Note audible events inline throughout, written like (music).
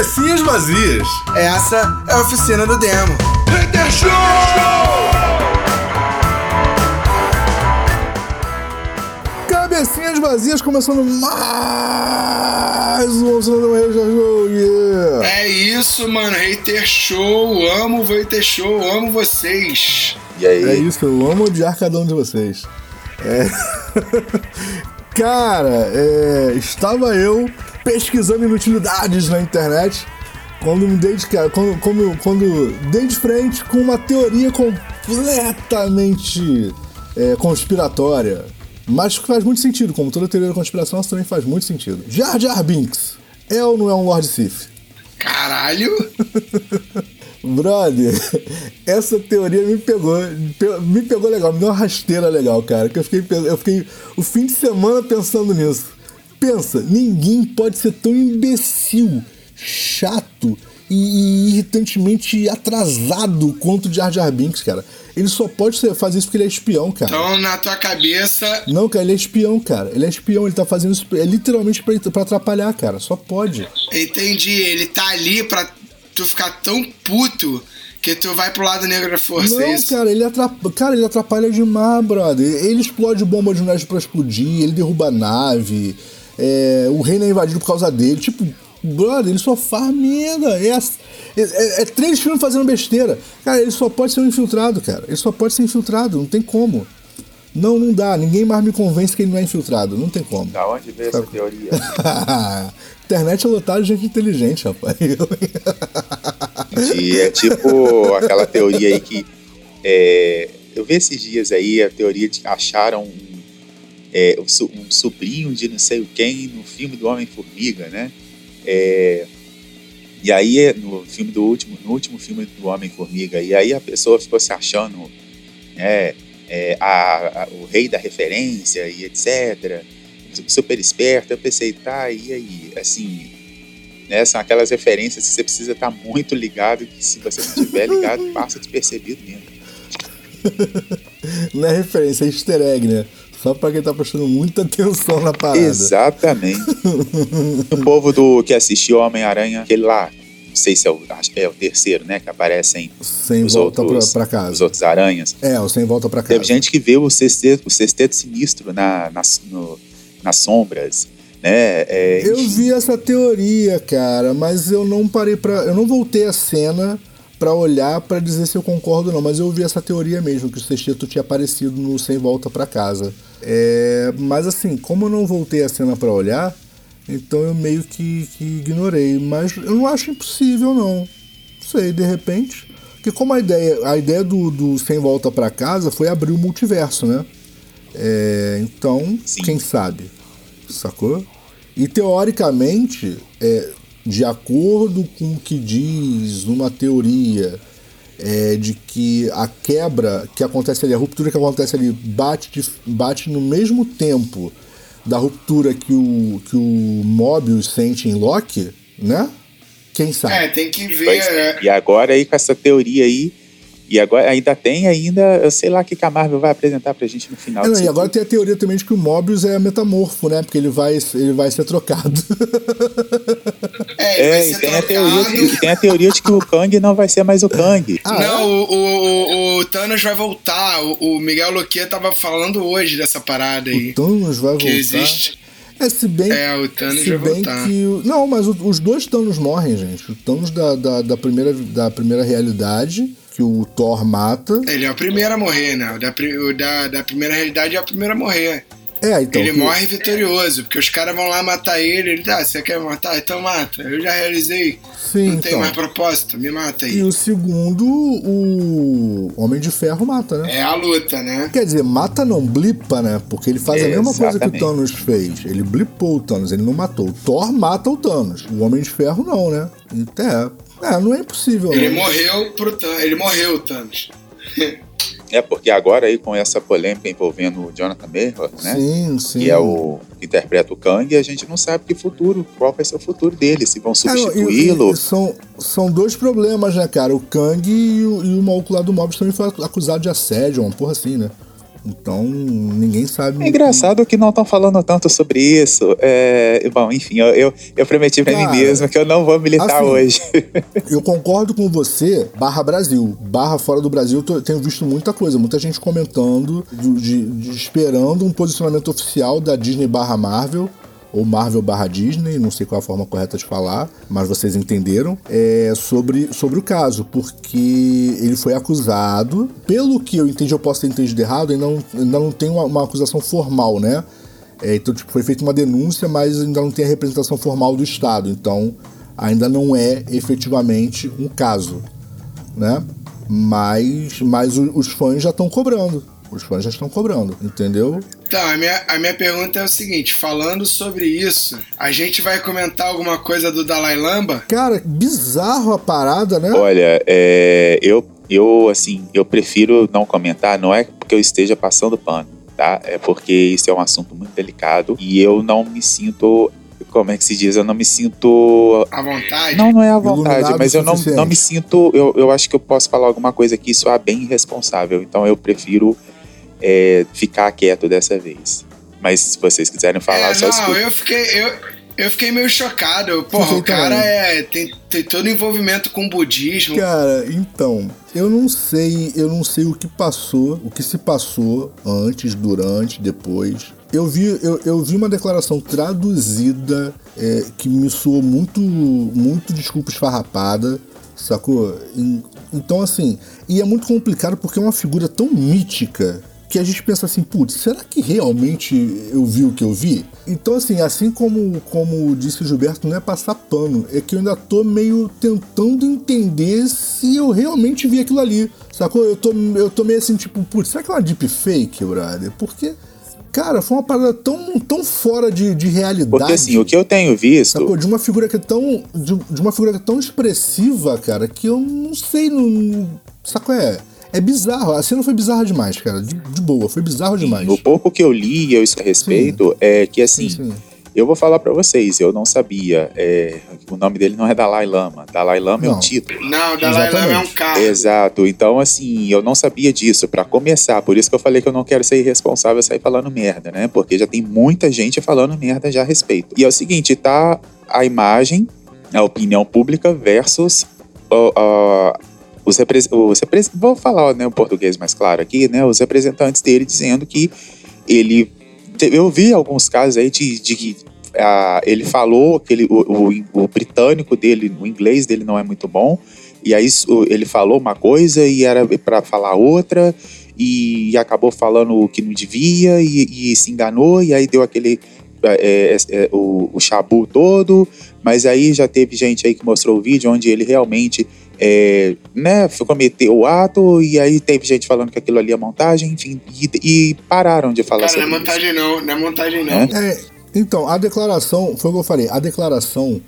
Cabecinhas vazias. Essa é a oficina do demo. Hater Show! Cabecinhas vazias começando mais um Oficina do Hater Show. Yeah. É isso, mano. Hater Show. Amo o Hater Show. Amo vocês. E aí? É isso, eu amo odiar cada um de vocês. É... (laughs) Cara, é, estava eu pesquisando inutilidades na internet quando me dei de, quando, quando, quando dei de frente com uma teoria completamente é, conspiratória. Mas que faz muito sentido, como toda teoria da conspiração, isso também faz muito sentido. Jar Jar Binks é ou não é um Lord Sith? Caralho! (laughs) Brother, essa teoria me pegou, me pegou legal, me deu uma rasteira legal, cara. Que eu fiquei, eu fiquei o fim de semana pensando nisso. Pensa, ninguém pode ser tão imbecil, chato e, e irritantemente atrasado quanto o Jar Jar Binks, cara. Ele só pode ser, fazer isso porque ele é espião, cara. Então, na tua cabeça. Não, cara, ele é espião, cara. Ele é espião, ele tá fazendo isso é literalmente pra, pra atrapalhar, cara. Só pode. Entendi, ele tá ali pra tu ficar tão puto que tu vai pro lado negro da força. Não, é isso? cara, ele atrapalha, cara, ele atrapalha demais, brother. Ele explode bomba de neve pra explodir, ele derruba a nave, é, o reino é invadido por causa dele. Tipo, brother, ele só faz merda. É, é, é, é três filmes fazendo besteira. Cara, ele só pode ser um infiltrado, cara. Ele só pode ser infiltrado, não tem como. Não, não dá. Ninguém mais me convence que ele não é infiltrado. Não tem como. Da onde veio essa teoria? (laughs) Internet é lotada de gente inteligente, rapaz. E é tipo aquela teoria aí que. É, eu vi esses dias aí a teoria de que acharam um, é, um sobrinho de não sei o quem no filme do Homem-Formiga, né? É, e aí, no filme do último, no último filme do Homem-Formiga, e aí a pessoa ficou se achando né, é, a, a, o rei da referência e etc. Super esperto. Eu pensei, tá, e aí? Assim, né, são aquelas referências que você precisa estar muito ligado, que se você não estiver ligado, (laughs) passa despercebido mesmo. Não é referência, é easter egg, né? Só pra quem tá prestando muita (laughs) atenção na parada. Exatamente. (laughs) o povo do que assistiu Homem-Aranha, aquele lá, não sei se é o, é o terceiro, né? Que aparecem sem os volta outros, pra, pra casa. os outros aranhas. É, o sem volta pra casa. Teve gente que vê o sexteto, o sexteto sinistro na, nas, no, nas sombras. Né? É, eu vi essa teoria, cara, mas eu não parei para, eu não voltei a cena para olhar para dizer se eu concordo ou não, mas eu vi essa teoria mesmo que o sexteto tinha aparecido no sem volta para casa. É, mas assim, como eu não voltei a cena para olhar, então eu meio que, que, ignorei. Mas eu não acho impossível não. Não sei, de repente, porque como a ideia, a ideia do, do sem volta para casa foi abrir o multiverso, né? É, então, Sim. quem sabe? sacou? E teoricamente, é, de acordo com o que diz uma teoria é, de que a quebra que acontece ali, a ruptura que acontece ali, bate, de, bate no mesmo tempo da ruptura que o, que o Mobius sente em Loki, né? Quem sabe? É, tem que ver. Pois, é. E agora aí com essa teoria aí, e agora ainda tem ainda, eu sei lá o que que a Marvel vai apresentar pra gente no final. É, não, e agora tem a teoria também de que o Mobius é metamorfo, né? Porque ele vai, ele vai ser trocado. É, É, e tem a, teoria de, tem a teoria de que o Kang não vai ser mais o Kang. (laughs) Ah, não, o, o, o, o Thanos vai voltar. O, o Miguel Loquia tava falando hoje dessa parada aí. O Thanos vai que voltar. existe. É, se bem, É, o Thanos se vai bem voltar. que. Não, mas o- os dois Thanos morrem, gente. O Thanos da, da, da primeira, da primeira realidade, que o Thor mata. Ele é o primeiro a morrer, né? O da, o da, da primeira realidade é o primeiro a morrer. É, então. ele que- morre vitorioso, porque os caras vão lá matar ele. Ele tá, você quer me matar? Então mata. Eu já realizei. Sim, Não tem então. mais propósito, me mata E aí. o segundo, o Homem de Ferro mata, né? É a luta, né? Quer dizer, mata não, blipa, né? Porque ele faz a É, mesma coisa que o exatamente. Thanos fez. Ele blipou o Thanos, ele não matou. O Thor mata o Thanos. O Homem de Ferro não, né? Então, é, é não é impossível, Ele né? morreu pro Thanos. Ele morreu, Thanos. É, porque agora aí com essa polêmica envolvendo o Jonathan Major, né? Sim, sim. Que é o que interpreta o Kang, a gente não sabe que futuro, qual vai ser o futuro dele, se vão É, substituí-lo. e são, são dois problemas, né, cara? O Kang e o, e o maluco lá do Mobius também foi acusado de assédio, uma porra assim, né? Então, ninguém sabe. É engraçado que não estão falando tanto sobre isso. É, bom, enfim, eu, eu, eu prometi pra Cara, mim mesmo que eu não vou militar assim, hoje. (laughs) Eu concordo com você, barra Brasil. Barra fora do Brasil, eu tenho visto muita coisa, muita gente comentando, de, de- de- esperando um posicionamento oficial da Disney barra Marvel. Ou Marvel barra Disney, não sei qual a forma correta de falar, mas vocês entenderam, é, sobre, sobre o caso, porque ele foi acusado, pelo que eu entendi, eu posso ter entendido errado, ainda não, ainda não tem uma, uma acusação formal, né? É, então, tipo, foi feita uma denúncia, mas ainda não tem a representação formal do Estado. Então, ainda não é efetivamente um caso, né? Mas, mas os fãs já estão cobrando. Os fãs já estão cobrando, entendeu? Então, a minha, a minha pergunta é o seguinte: falando sobre isso, a gente vai comentar alguma coisa do Dalai Lama? Cara, bizarro a parada, né? Olha, é, eu, eu, assim, eu prefiro não comentar, não é porque eu esteja passando pano, tá? É porque isso é um assunto muito delicado e eu não me sinto, como é que se diz? Eu não me sinto À vontade? Não, não é à vontade, Iluminado mas eu não, não me sinto. Eu, eu acho que eu posso falar alguma coisa que soa bem irresponsável. Então eu prefiro é, ficar quieto dessa vez. Mas se vocês quiserem falar, É, só não, eu fiquei. Eu, eu fiquei meio chocado. Porra, o cara também. é, tem, tem todo envolvimento com budismo. Cara, então, eu não sei, eu não sei o que passou, o que se passou antes, durante, depois. Eu vi, eu, eu vi uma declaração traduzida é, que me soou muito, muito desculpa esfarrapada, sacou? Então, assim, e é muito complicado porque é uma figura tão mítica que a gente pensa assim, putz, será que realmente eu vi o que eu vi? Então, assim, assim como, como disse o Gilberto, não é passar pano, é que eu ainda tô meio tentando entender se eu realmente vi aquilo ali, sacou? Eu tô, eu tô meio assim, tipo, putz, será que é uma deepfake, brother? Porque, cara, foi uma parada tão, tão fora de, de realidade. Porque assim, o que eu tenho visto. Sacou? De uma figura que é tão. De, de uma figura é tão expressiva, cara, que eu não sei. Não, sacou? É. É bizarro. A cena foi bizarra demais, cara. De, de boa, foi bizarro demais. O pouco que eu li e eu a respeito é que assim. Sim, sim. Eu vou falar pra vocês, eu não sabia. é, o nome dele não é Dalai Lama. Dalai Lama é um Não. título. Não, o Dalai Lama é um Exatamente. carro. Exato. Então, assim, eu não sabia disso. Pra começar, por isso que eu falei que eu não quero ser irresponsável e sair falando merda, né? Porque já tem muita gente falando merda já a respeito. E é o seguinte, tá a imagem, a opinião pública versus ó, ó, os representantes. Vou falar né, o português mais claro aqui, né? Os representantes dele dizendo que ele. Eu vi alguns casos aí de, que ah, ele falou que ele, o, o- o britânico dele, o inglês dele não é muito bom. E aí ele falou uma coisa e era para falar outra. E, acabou falando o que não devia e, e se enganou. E aí deu aquele. é, é, o, o chabu todo. Mas aí já teve gente aí que mostrou o vídeo onde ele realmente é, né, cometeu o ato, e aí teve gente falando que aquilo ali é montagem, enfim, e, e pararam de falar Cara, não é sobre montagem não, não é montagem não. É? É, então, a declaração, foi o que eu falei, a declaração,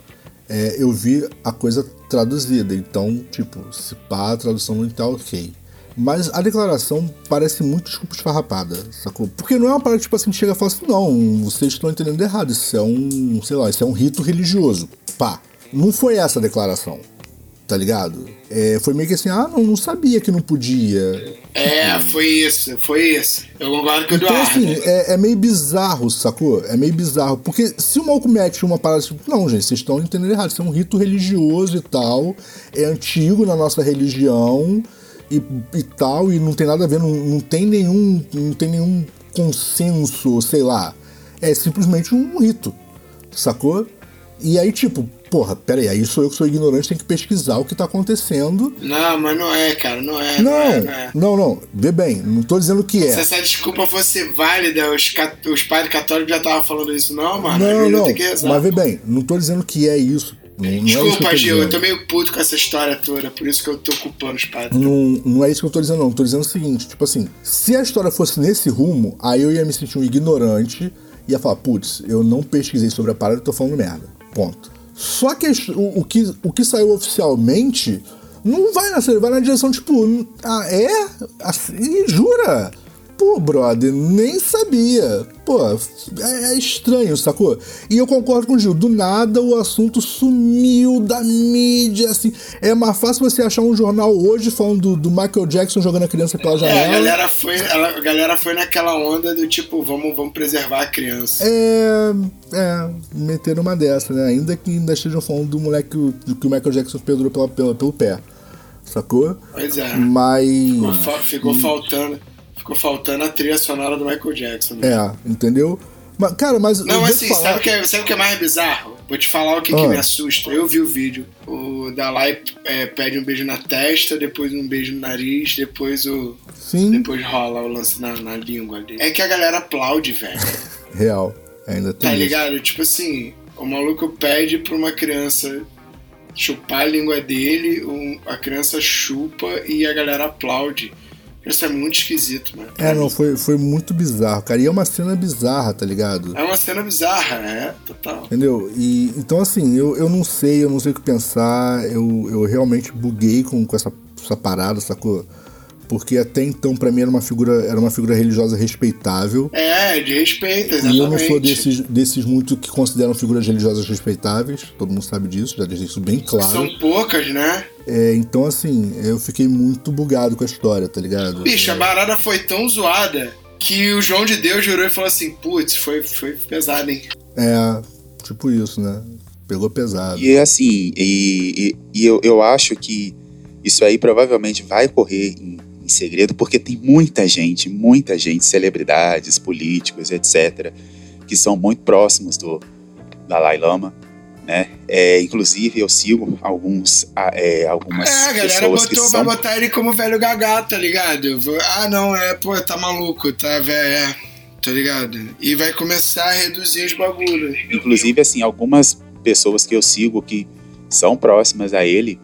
é, eu vi a coisa traduzida, então, tipo, se pá, a tradução não tá ok. Mas a declaração parece muito desculpa esfarrapada, sacou? Porque não é uma parada, tipo assim, que chega e fala assim, não, vocês estão entendendo errado, isso é um, sei lá, isso é um rito religioso. Pá, não foi essa a declaração, tá ligado? É, foi meio que assim, ah, não, não sabia que não podia. É, foi isso, foi isso. Eu concordo com o Então, Eduardo. assim, é, é meio bizarro, sacou? É meio bizarro. Porque se o maluco mete uma parada tipo, não, gente, vocês estão entendendo errado. Isso é um rito religioso e tal. É antigo na nossa religião e, e tal. E não tem nada a ver, não, não tem nenhum. Não tem nenhum consenso, sei lá. É simplesmente um rito, sacou? E aí, tipo, porra, peraí, aí sou eu que sou ignorante, tem que pesquisar o que tá acontecendo. Não, mas não é, cara, não é. Não, Não, é, não é. não, não, vê bem, não tô dizendo que é. Se essa desculpa fosse válida, os, os padres católicos já estavam falando isso, não, mano. Não, não. rezar. Mas vê bem, não tô dizendo que é isso. Não, é Desculpa, tô Gil, eu tô meio puto com essa história toda, por isso que eu tô culpando os padres. Não, não é isso que eu tô dizendo, não. Eu tô dizendo o seguinte, tipo assim, se a história fosse nesse rumo, aí eu ia me sentir um ignorante e ia falar, putz, eu não pesquisei sobre a parada e tô falando merda. Ponto. Só que o, o que o que saiu oficialmente não vai nessa, vai na direção, tipo, ah, é? Assim, jura? Pô, brother, nem sabia. Pô, é, é, estranho, sacou? E eu concordo com o Gil, do nada o assunto sumiu da mídia, assim. É mais fácil você achar um jornal hoje falando do, do Michael Jackson jogando a criança pela janela. É, a galera foi, a galera foi naquela onda do tipo, vamos, vamos preservar a criança. É, é, meteram uma dessa, né? Ainda que ainda estejam falando do moleque que, que o Michael Jackson pendurou pela, pela, pelo pé. Sacou? Pois é. Mas. Ficou, ficou faltando. Ficou faltando a trilha sonora do Michael Jackson. Né? É, entendeu? Mas, cara, mas. Não, assim, falar... sabe o que, é, sabe que é mais bizarro? Vou te falar o que, ah. que me assusta. Eu vi o vídeo. O Dalai é, pede um beijo na testa, depois um beijo no nariz, depois o. Sim. Depois rola o lance na, na língua ali. É que a galera aplaude, velho. (laughs) Real. Ainda tem. Tá isso. ligado? Tipo assim, o maluco pede pra uma criança chupar a língua dele, um, a criança chupa e a galera aplaude. Isso é muito esquisito, mano. É, não, foi, foi muito bizarro, cara. E é uma cena bizarra, tá ligado? É uma cena bizarra, é, total. Entendeu? E, então, assim, eu, eu não sei, eu não sei o que pensar. Eu, eu realmente buguei com, com essa, essa parada, sacou? porque até então para mim era uma figura era uma figura religiosa respeitável. É, de respeito, exatamente. E eu não sou desses, desses muito que consideram figuras religiosas respeitáveis, todo mundo sabe disso, já deixei isso bem claro. São poucas, né? É, então assim, eu fiquei muito bugado com a história, tá ligado? Bicho, é. a barada foi tão zoada que o João de Deus jurou e falou assim: putz, foi, foi pesado, hein? É, tipo isso, né? Pegou pesado. E assim, e, e, e eu, eu acho que isso aí provavelmente vai correr em em segredo, porque tem muita gente, muita gente, celebridades, políticos, etc., que são muito próximos do Dalai Lama. Né? É, inclusive eu sigo alguns é, algumas é, a galera pessoas botou, que são... vai botar ele como velho gagá, tá ligado? Ah, não, é, pô, tá maluco, tá velho, é, tá ligado? E vai começar a reduzir os bagulhos. Inclusive, assim, algumas pessoas que eu sigo que são próximas a ele,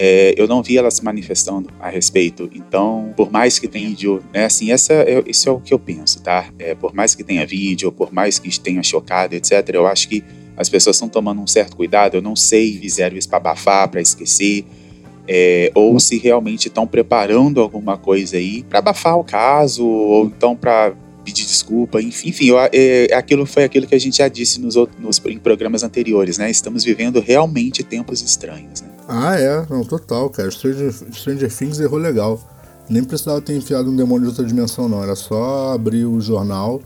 é, eu não vi ela se manifestando a respeito. Então, por mais que tenha vídeo, né, assim, essa é, isso é o que eu penso, tá? É, por mais que tenha vídeo, por mais que tenha chocado, etc., eu acho que as pessoas estão tomando um certo cuidado. Eu não sei se fizeram isso para abafar, para esquecer, é, ou se realmente estão preparando alguma coisa aí para abafar o caso, ou então para pedir desculpa, enfim, enfim eu, é, aquilo foi aquilo que a gente já disse nos, nos em programas anteriores, né? Estamos vivendo realmente tempos estranhos, né? Ah, é, não, total, cara. Stranger, Stranger Things errou legal. Nem precisava ter enfiado um demônio de outra dimensão, não. Era só abrir o jornal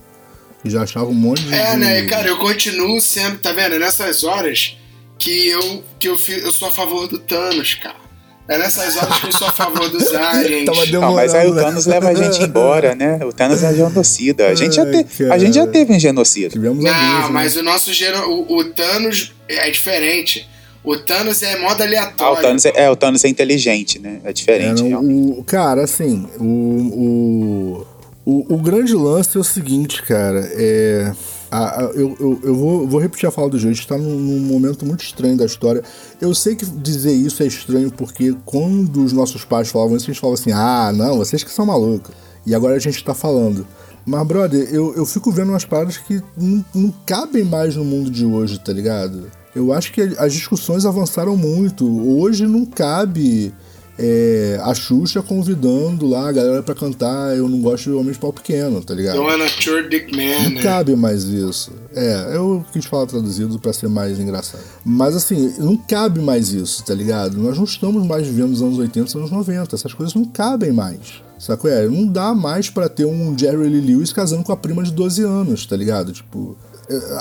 e já achava um monte de. É, né, cara, eu continuo sendo, tá vendo? É nessas horas que eu, que eu, eu sou a favor do Thanos, cara. É nessas horas que eu sou a favor dos (laughs) aliens. Tava não, mas aí o né? Thanos leva a gente embora, né? O Thanos é genocida. A gente, já, te, a gente já teve um genocida. Tivemos não, alguns, mas né? o nosso geno, o, o Thanos é diferente. O Thanos é modo aleatório. Ah, o Thanos é, é, o Thanos é inteligente, né? É diferente. É, o, cara, assim, o, o, o, o, grande lance é o seguinte, cara. É, a, a, eu, eu, eu vou, vou, repetir a fala do jogo. A gente tá num, num, momento muito estranho da história. Eu sei que dizer isso é estranho porque quando os nossos pais falavam isso, a gente falava assim: ah, não, vocês que são malucos. E agora a gente tá falando. Mas, brother, eu, eu fico vendo umas paradas que não, não cabem mais no mundo de hoje, tá ligado? Eu acho que as discussões avançaram muito. Hoje não cabe é, a Xuxa convidando lá a galera pra cantar Eu Não Gosto de Homens Pau Pequeno, tá ligado? Don't wanna dick man, Não né? cabe mais isso. É, eu quis falar traduzido para ser mais engraçado. Mas assim, não cabe mais isso, tá ligado? Nós não estamos mais vivendo os anos 80 os anos 90. Essas coisas não cabem mais. Saco? É, não dá mais para ter um Jerry Lee Lewis casando com a prima de 12 anos, tá ligado? Tipo, é,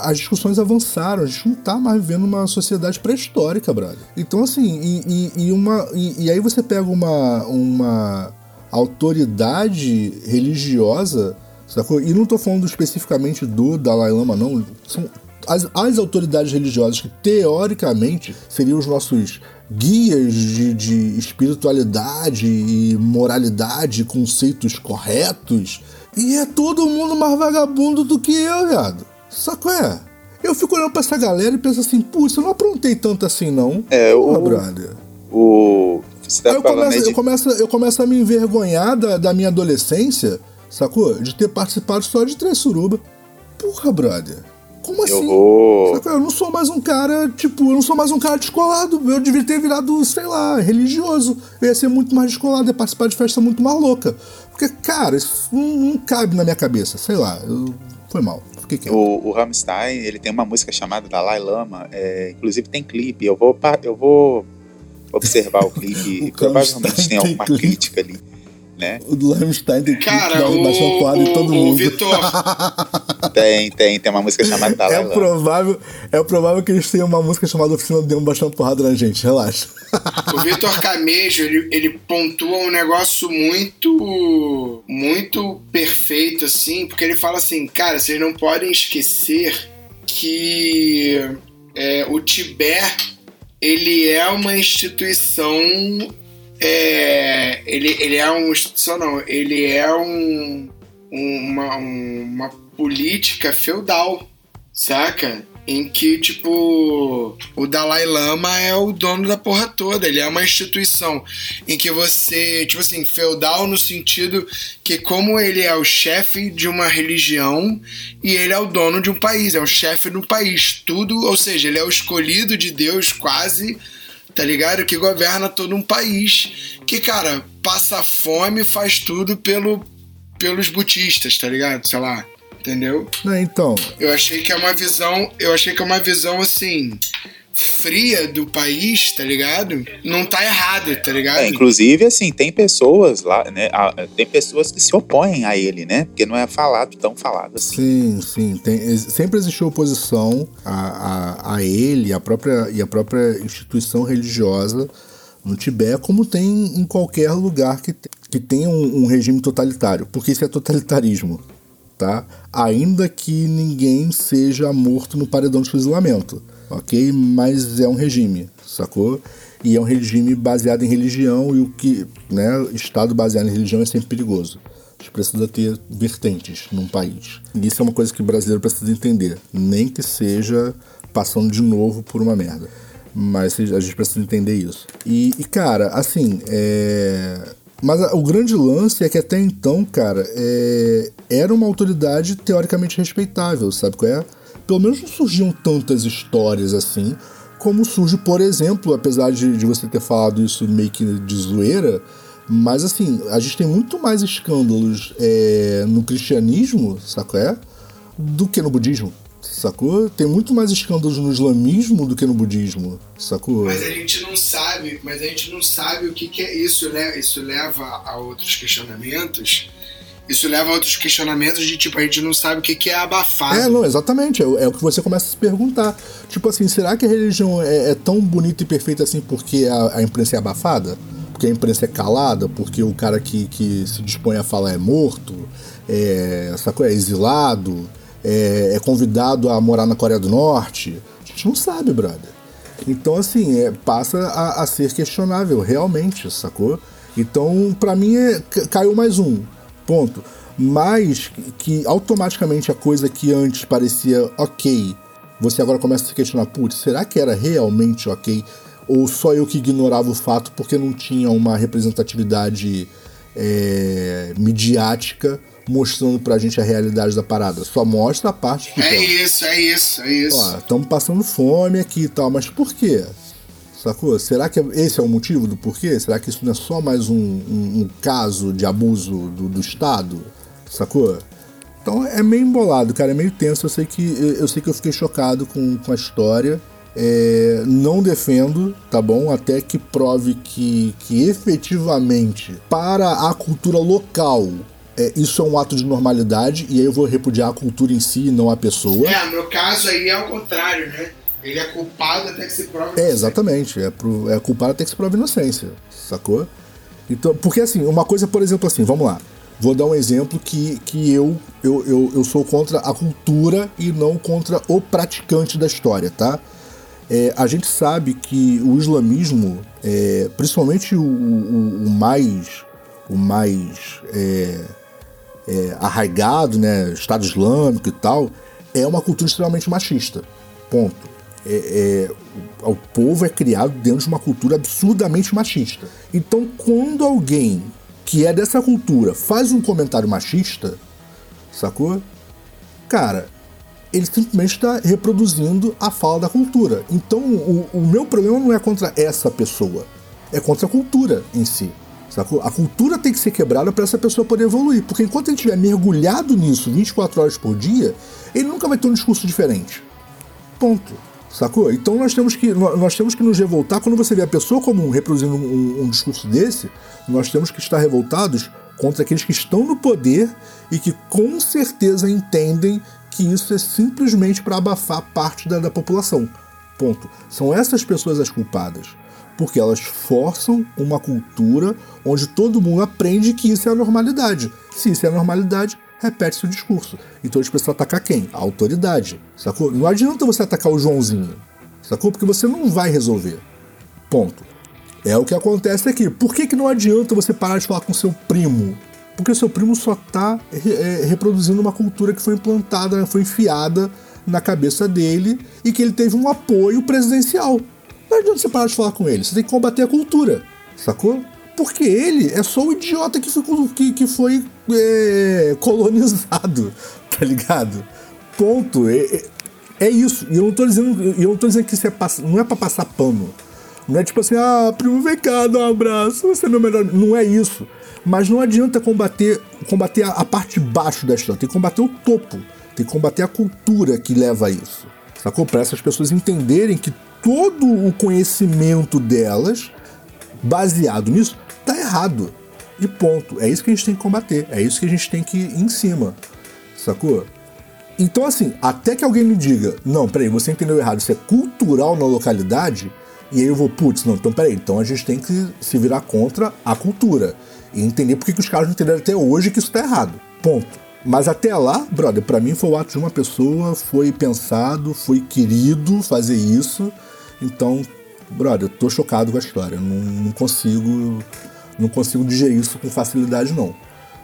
as discussões avançaram, a gente não tá mais vivendo uma sociedade pré-histórica, brother. Então, assim, e, e, e uma, e, e, aí você pega uma, uma autoridade religiosa, sacou? E não tô falando especificamente do Dalai Lama, não. São as, as autoridades religiosas que, teoricamente, seriam os nossos guias de, de espiritualidade e moralidade, conceitos corretos. E é todo mundo mais vagabundo do que eu, viado. Saco é? Eu fico olhando pra essa galera e penso assim, putz, eu não aprontei tanto assim, não. É, Porra, o. brother. O. Tá eu, começo, eu, começo, eu começo a me envergonhar da, da minha adolescência, sacou? De ter participado só de três suruba. Porra, brother. Como assim. Eu vou. Sacou? Eu não sou mais um cara, tipo, eu não sou mais um cara descolado. Eu devia ter virado, sei lá, religioso. Eu ia ser muito mais descolado, ia participar de festa muito mais louca. Porque, cara, isso não, não cabe na minha cabeça. Sei lá, eu... foi mal. Fiquei quieto. O, o Rammstein, ele tem uma música chamada Dalai Lama, é, inclusive tem clipe. Eu vou, eu vou observar o (laughs) clipe. O provavelmente tem alguma clipe. crítica ali, né? O do Rammstein tem que Cara, dar o, porrada em todo o, o mundo. Vitor, (laughs) Tem, tem, tem uma música chamada Dalai É Lama. provável, é provável que eles tenham uma música chamada Oficina do Demo bastante porrada na gente, relaxa. o Vitor Camejo, ele, ele pontua um negócio muito, muito perfeito, assim, porque ele fala assim, cara, vocês não podem esquecer que é, o Tibete, ele é uma instituição é, ele, ele é uma instituição, não, ele é um, uma, um- uma política feudal, saca? Em que, tipo, o Dalai Lama é o dono da porra toda, ele é uma instituição em que você, tipo assim, feudal no sentido que, como ele é o chefe de uma religião e ele é o dono de um país, é o chefe do país, tudo, ou seja, ele é o escolhido de Deus quase tá ligado? Que governa todo um país que, cara, passa fome, faz tudo pelo, pelos butistas, tá ligado? Sei lá, entendeu? Não, então, Eu achei que é uma visão, eu achei que é uma visão assim fria do país, tá ligado? Não tá errado, tá ligado? É, inclusive, assim, tem pessoas lá, né? a- Tem pessoas que se opõem a ele, né? Porque não é falado, tão falado assim. sim, sim. Tem, sempre existiu oposição a, a, a ele a própria, e a própria instituição religiosa no Tibete, como tem em qualquer lugar que, que tenha um, um regime totalitário. Porque isso é totalitarismo, tá? Ainda que ninguém seja morto no paredão de fuzilamento, ok? Mas é um regime, sacou? E é um regime baseado em religião e o que, né, Estado baseado em religião é sempre perigoso. A gente precisa ter vertentes num país. Isso é uma coisa que o brasileiro precisa entender. Nem que seja passando de novo por uma merda. Mas a gente precisa entender isso. E, e, cara, assim, é... Mas o grande lance é que até então, cara, é, era uma autoridade teoricamente respeitável, sabe qual é? Pelo menos não surgiam tantas histórias assim, como surge, por exemplo, apesar de, de você ter falado isso meio que de zoeira, mas assim, a gente tem muito mais escândalos é, no cristianismo, sacou é? Do que no budismo, sacou? Tem muito mais escândalos no islamismo do que no budismo, sacou? Mas a gente não sabe, mas a gente não sabe o que, que é isso, né? Isso leva a outros questionamentos. Isso leva a outros questionamentos de tipo, a gente não sabe o que, que é abafado. É, não, exatamente. É, o- é o que você começa a se perguntar. Tipo assim, será que a religião é, é tão bonita e perfeita assim porque a, a imprensa é abafada? Porque a imprensa é calada? Porque o cara que, que se dispõe a falar é morto? É, sacou? é exilado? É, é convidado a morar na Coreia do Norte? A gente não sabe, brother. Então, assim, é, passa a, a ser questionável, realmente, sacou? Então, pra mim, é, ca- caiu mais um. Ponto. Mas que automaticamente a coisa que antes parecia ok, você agora começa a se questionar, putz, será que era realmente ok? Ou só eu que ignorava o fato porque não tinha uma representatividade é, midiática mostrando pra gente a realidade da parada? Só mostra a parte que. É pô, isso, é isso, é isso. Ó, estamos passando fome aqui e tal, mas por quê? Sacou? Será que esse é o motivo do porquê? Será que isso não é só mais um, um- um caso de abuso do, do Estado? Sacou? Então é meio embolado, cara, é meio tenso. Eu sei que eu, eu sei que eu fiquei chocado com, com a história. É, não defendo, tá bom? Até que prove que, que efetivamente, para a cultura local, é, isso é um ato de normalidade, e aí eu vou repudiar a cultura em si e não a pessoa. É, no caso aí é o contrário, né? Ele é culpado até que se prove. É, exatamente. É, pro, é culpado até que se prove inocência, sacou? Então, porque assim, uma coisa, por exemplo, assim, vamos lá. Vou dar um exemplo que, que eu, eu, eu, eu sou contra a cultura e não contra o praticante da história, tá? É, a gente sabe que o islamismo, é, principalmente o, o, o mais, o mais é, é, arraigado, né, Estado Islâmico e tal, é uma cultura extremamente machista. Ponto. É, é, o, povo é criado dentro de uma cultura absurdamente machista. Então, quando alguém que é dessa cultura faz um comentário machista, sacou? Cara, ele simplesmente está reproduzindo a fala da cultura. Então, o, o, meu problema não é contra essa pessoa, é contra a cultura em si. Sacou? A cultura tem que ser quebrada para essa pessoa poder evoluir, porque enquanto ele estiver mergulhado nisso 24 horas por dia, ele nunca vai ter um discurso diferente. Ponto. Sacou? Então nós temos que, nós temos que nos revoltar quando você vê a pessoa comum reproduzindo um, um discurso desse, nós temos que estar revoltados contra aqueles que estão no poder e que com certeza entendem que isso é simplesmente para abafar parte da, da população. Ponto. São essas pessoas as culpadas. Porque elas forçam uma cultura onde todo mundo aprende que isso é a normalidade. Se isso é a normalidade, repete-se o discurso. Então eles precisam atacar quem? A autoridade. Sacou? Não adianta você atacar o Joãozinho. Sacou? Porque você não vai resolver. Ponto. É o que acontece aqui. Por que, que não adianta você parar de falar com seu primo? Porque seu primo só está é, reproduzindo uma cultura que foi implantada, foi enfiada na cabeça dele e que ele teve um apoio presidencial. Não adianta você parar de falar com ele, você tem que combater a cultura, sacou? Porque ele é só o idiota que foi, que, que foi é, colonizado, (laughs) tá ligado? Ponto. É, é, é isso. E eu não tô dizendo, eu não tô dizendo que isso é, não é pra passar pano. Não é tipo assim, ah, primo, vem cá, dá um abraço, você é meu melhor. Não é isso. Mas não adianta combater, combater a, a parte de baixo da história, tem que combater o topo, tem que combater a cultura que leva a isso. Sacou? Para essas pessoas entenderem que todo o conhecimento delas, baseado nisso, tá errado. E ponto. É isso que a gente tem que combater. É isso que a gente tem que ir em cima. Sacou? Então, assim, até que alguém me diga, não, peraí, você entendeu errado, isso é cultural na localidade, e aí eu vou, putz, não, então peraí, então a gente tem que se virar contra a cultura e entender por que os caras não entenderam até hoje que isso tá errado. Ponto. Mas até lá, brother, para mim foi o ato de uma pessoa, foi pensado, foi querido fazer isso. Então, brother, eu tô chocado com a história. Não, não consigo. Não consigo digerir isso com facilidade, não.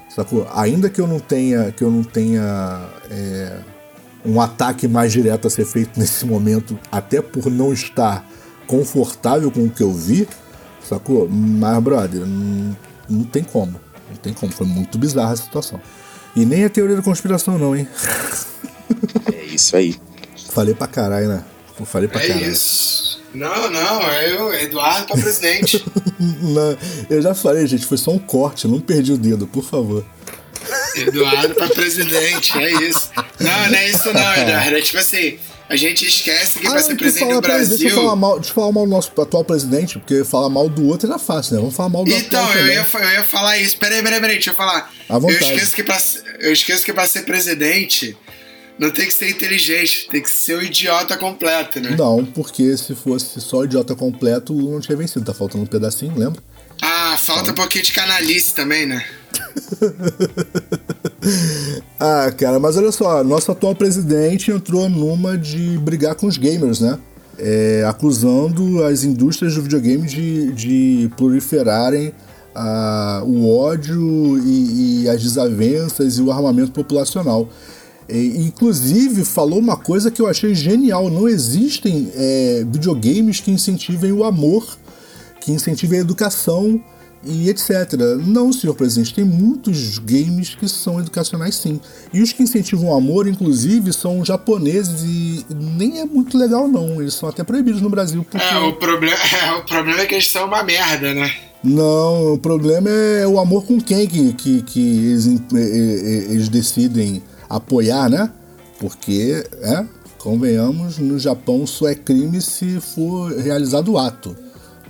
Sacou? Ainda que eu não tenha. Que eu não tenha. É, um ataque mais direto a ser feito (laughs) nesse momento, até por não estar confortável com o que eu vi, sacou? Mas, brother, não, não tem como. Não tem como. Foi muito bizarra a situação. E nem a teoria da conspiração, não, hein? É isso aí. Falei pra caralho, né? Falei pra é caralho. É isso. Não, não, é eu, Eduardo pra presidente. (laughs) não, eu já falei, gente, foi só um corte, não perdi o dedo, por favor. Eduardo pra presidente, é isso. Não, não é isso não, Eduardo. É tipo assim, a gente esquece que ah, vai ser presidente do Brasil. Deixa eu, falar mal, deixa eu falar mal do nosso atual presidente, porque falar mal do outro era fácil, né? Vamos falar mal do então, atual eu ia, eu ia falar isso. Peraí, peraí, peraí, deixa eu falar. À vontade. Eu esqueço, que pra, eu esqueço que pra ser presidente não tem que ser inteligente, tem que ser o um idiota completo, né? Não, porque se fosse só idiota completo, o não tinha vencido. Tá faltando um pedacinho, lembra? Ah, falta um pouquinho de canalice também, né? (laughs) ah, cara, mas olha só, nosso atual presidente entrou numa de brigar com os gamers, né? É, acusando as indústrias do videogame de, de proliferarem ah, o ódio e, e, as desavenças e o armamento populacional. E, inclusive, falou uma coisa que eu achei genial: não existem é, videogames que incentivem o amor, que incentivem a educação e etc. Não, senhor presidente, tem muitos games que são educacionais sim. E os que incentivam o amor, inclusive, são japoneses e nem é muito legal não. Eles são até proibidos no Brasil. Porque... É, o, proble (laughs) é, o problema é que eles são uma merda, né? Não, o problema é o amor com quem que, que, que eles, eles decidem apoiar, né? Porque, é, convenhamos, no Japão só é crime se for realizado o ato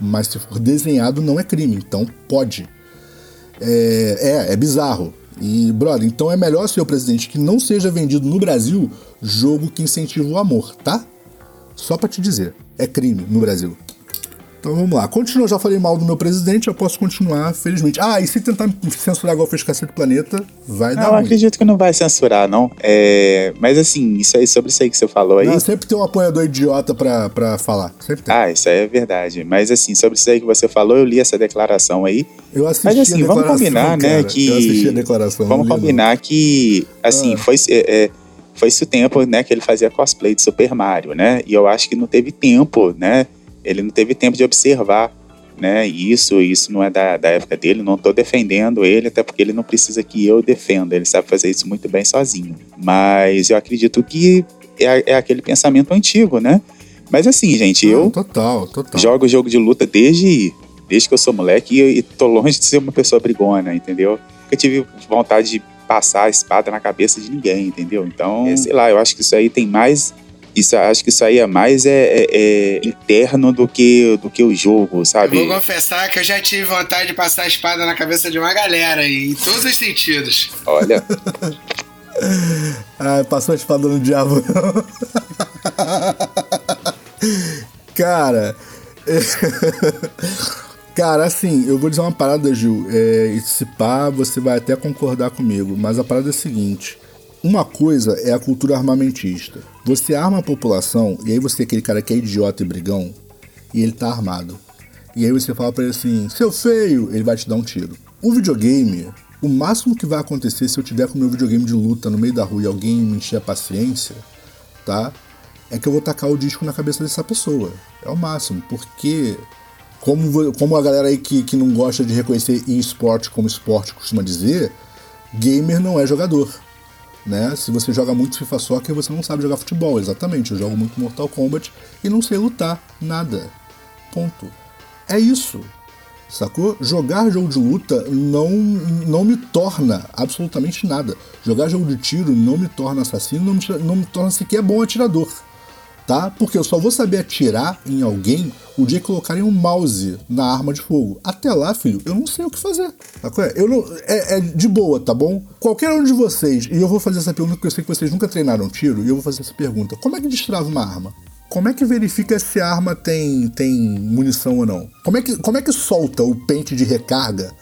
mas se for desenhado não é crime, então pode. É, é, é bizarro. E, brother, então é melhor, senhor presidente, que não seja vendido no Brasil jogo que incentiva o amor, tá? Só para te dizer, é crime no Brasil. Então vamos lá. Continua, já falei mal do meu presidente, eu posso continuar, felizmente. Ah, e se tentar censurar igual fez Cacete Planeta, vai dar. Eu ruim. acredito que não vai censurar, não. É... Mas assim, isso aí, sobre isso aí que você falou aí. Não, sempre tem um apoiador idiota pra, pra falar. Sempre tem. Ah, isso aí é verdade. Mas assim, sobre isso aí que você falou, eu li essa declaração aí. Eu assisti Mas assim, vamos combinar, né, cara. né? Que... Eu assisti a declaração. Vamos combinar não. que, assim, ah. foi. É, é, foi esse o tempo, né, que ele fazia cosplay de Super Mario, né? E eu acho que não teve tempo, né? Ele não teve tempo de observar né? Isso, isso não é da, da época dele, não estou defendendo ele, até porque ele não precisa que eu defenda, ele sabe fazer isso muito bem sozinho. Mas eu acredito que é, é aquele pensamento antigo, né? Mas assim, gente, eu Total, total. jogo jogo de luta desde, desde que eu sou moleque e, e tô longe de ser uma pessoa brigona, entendeu? Nunca tive vontade de passar a espada na cabeça de ninguém, entendeu? Então, é, sei lá, eu acho que isso aí tem mais. Isso, acho que isso aí é mais é, é- é interno do que, do que o jogo, Eu sabe? vou confessar que eu já tive vontade de passar a espada na cabeça de uma galera, em todos os sentidos. Olha, (laughs) Ah, passou a espada no diabo. Cara. é- (laughs) Cara, assim, eu vou dizer uma parada, Gil. É, e se pá, você vai até concordar comigo. Mas a parada é a seguinte: uma coisa é a cultura armamentista. Você arma a população, e aí você é aquele cara que é idiota e brigão, e ele tá armado. E aí você fala pra ele assim, seu feio, ele vai te dar um tiro. O videogame, o máximo que vai acontecer se eu tiver com meu videogame de luta no meio da rua e alguém me encher a paciência, tá? É que eu vou tacar o disco na cabeça dessa pessoa. É o máximo, porque como, como a galera aí que, que não gosta de reconhecer esporte como esporte costuma dizer, gamer não é jogador. Né? Se você joga muito FIFA Soccer, você não sabe jogar futebol. Exatamente, eu jogo muito Mortal Kombat e não sei lutar. Nada. Ponto. É isso. Sacou? Jogar jogo de luta não, não me torna absolutamente nada. Jogar jogo de tiro não me torna assassino, não me, não me torna sequer bom atirador. Tá? Porque eu só vou saber atirar em alguém o dia que colocarem um mouse na arma de fogo. Até lá, filho, eu não sei o que fazer. Eu não, é, é de boa, tá bom? Qualquer um de vocês, e eu vou fazer essa pergunta porque eu sei que vocês nunca treinaram tiro, e eu vou fazer essa pergunta: como é que destrava uma arma? Como é que verifica se a arma tem, tem munição ou não? Como é, que, como é que solta o pente de recarga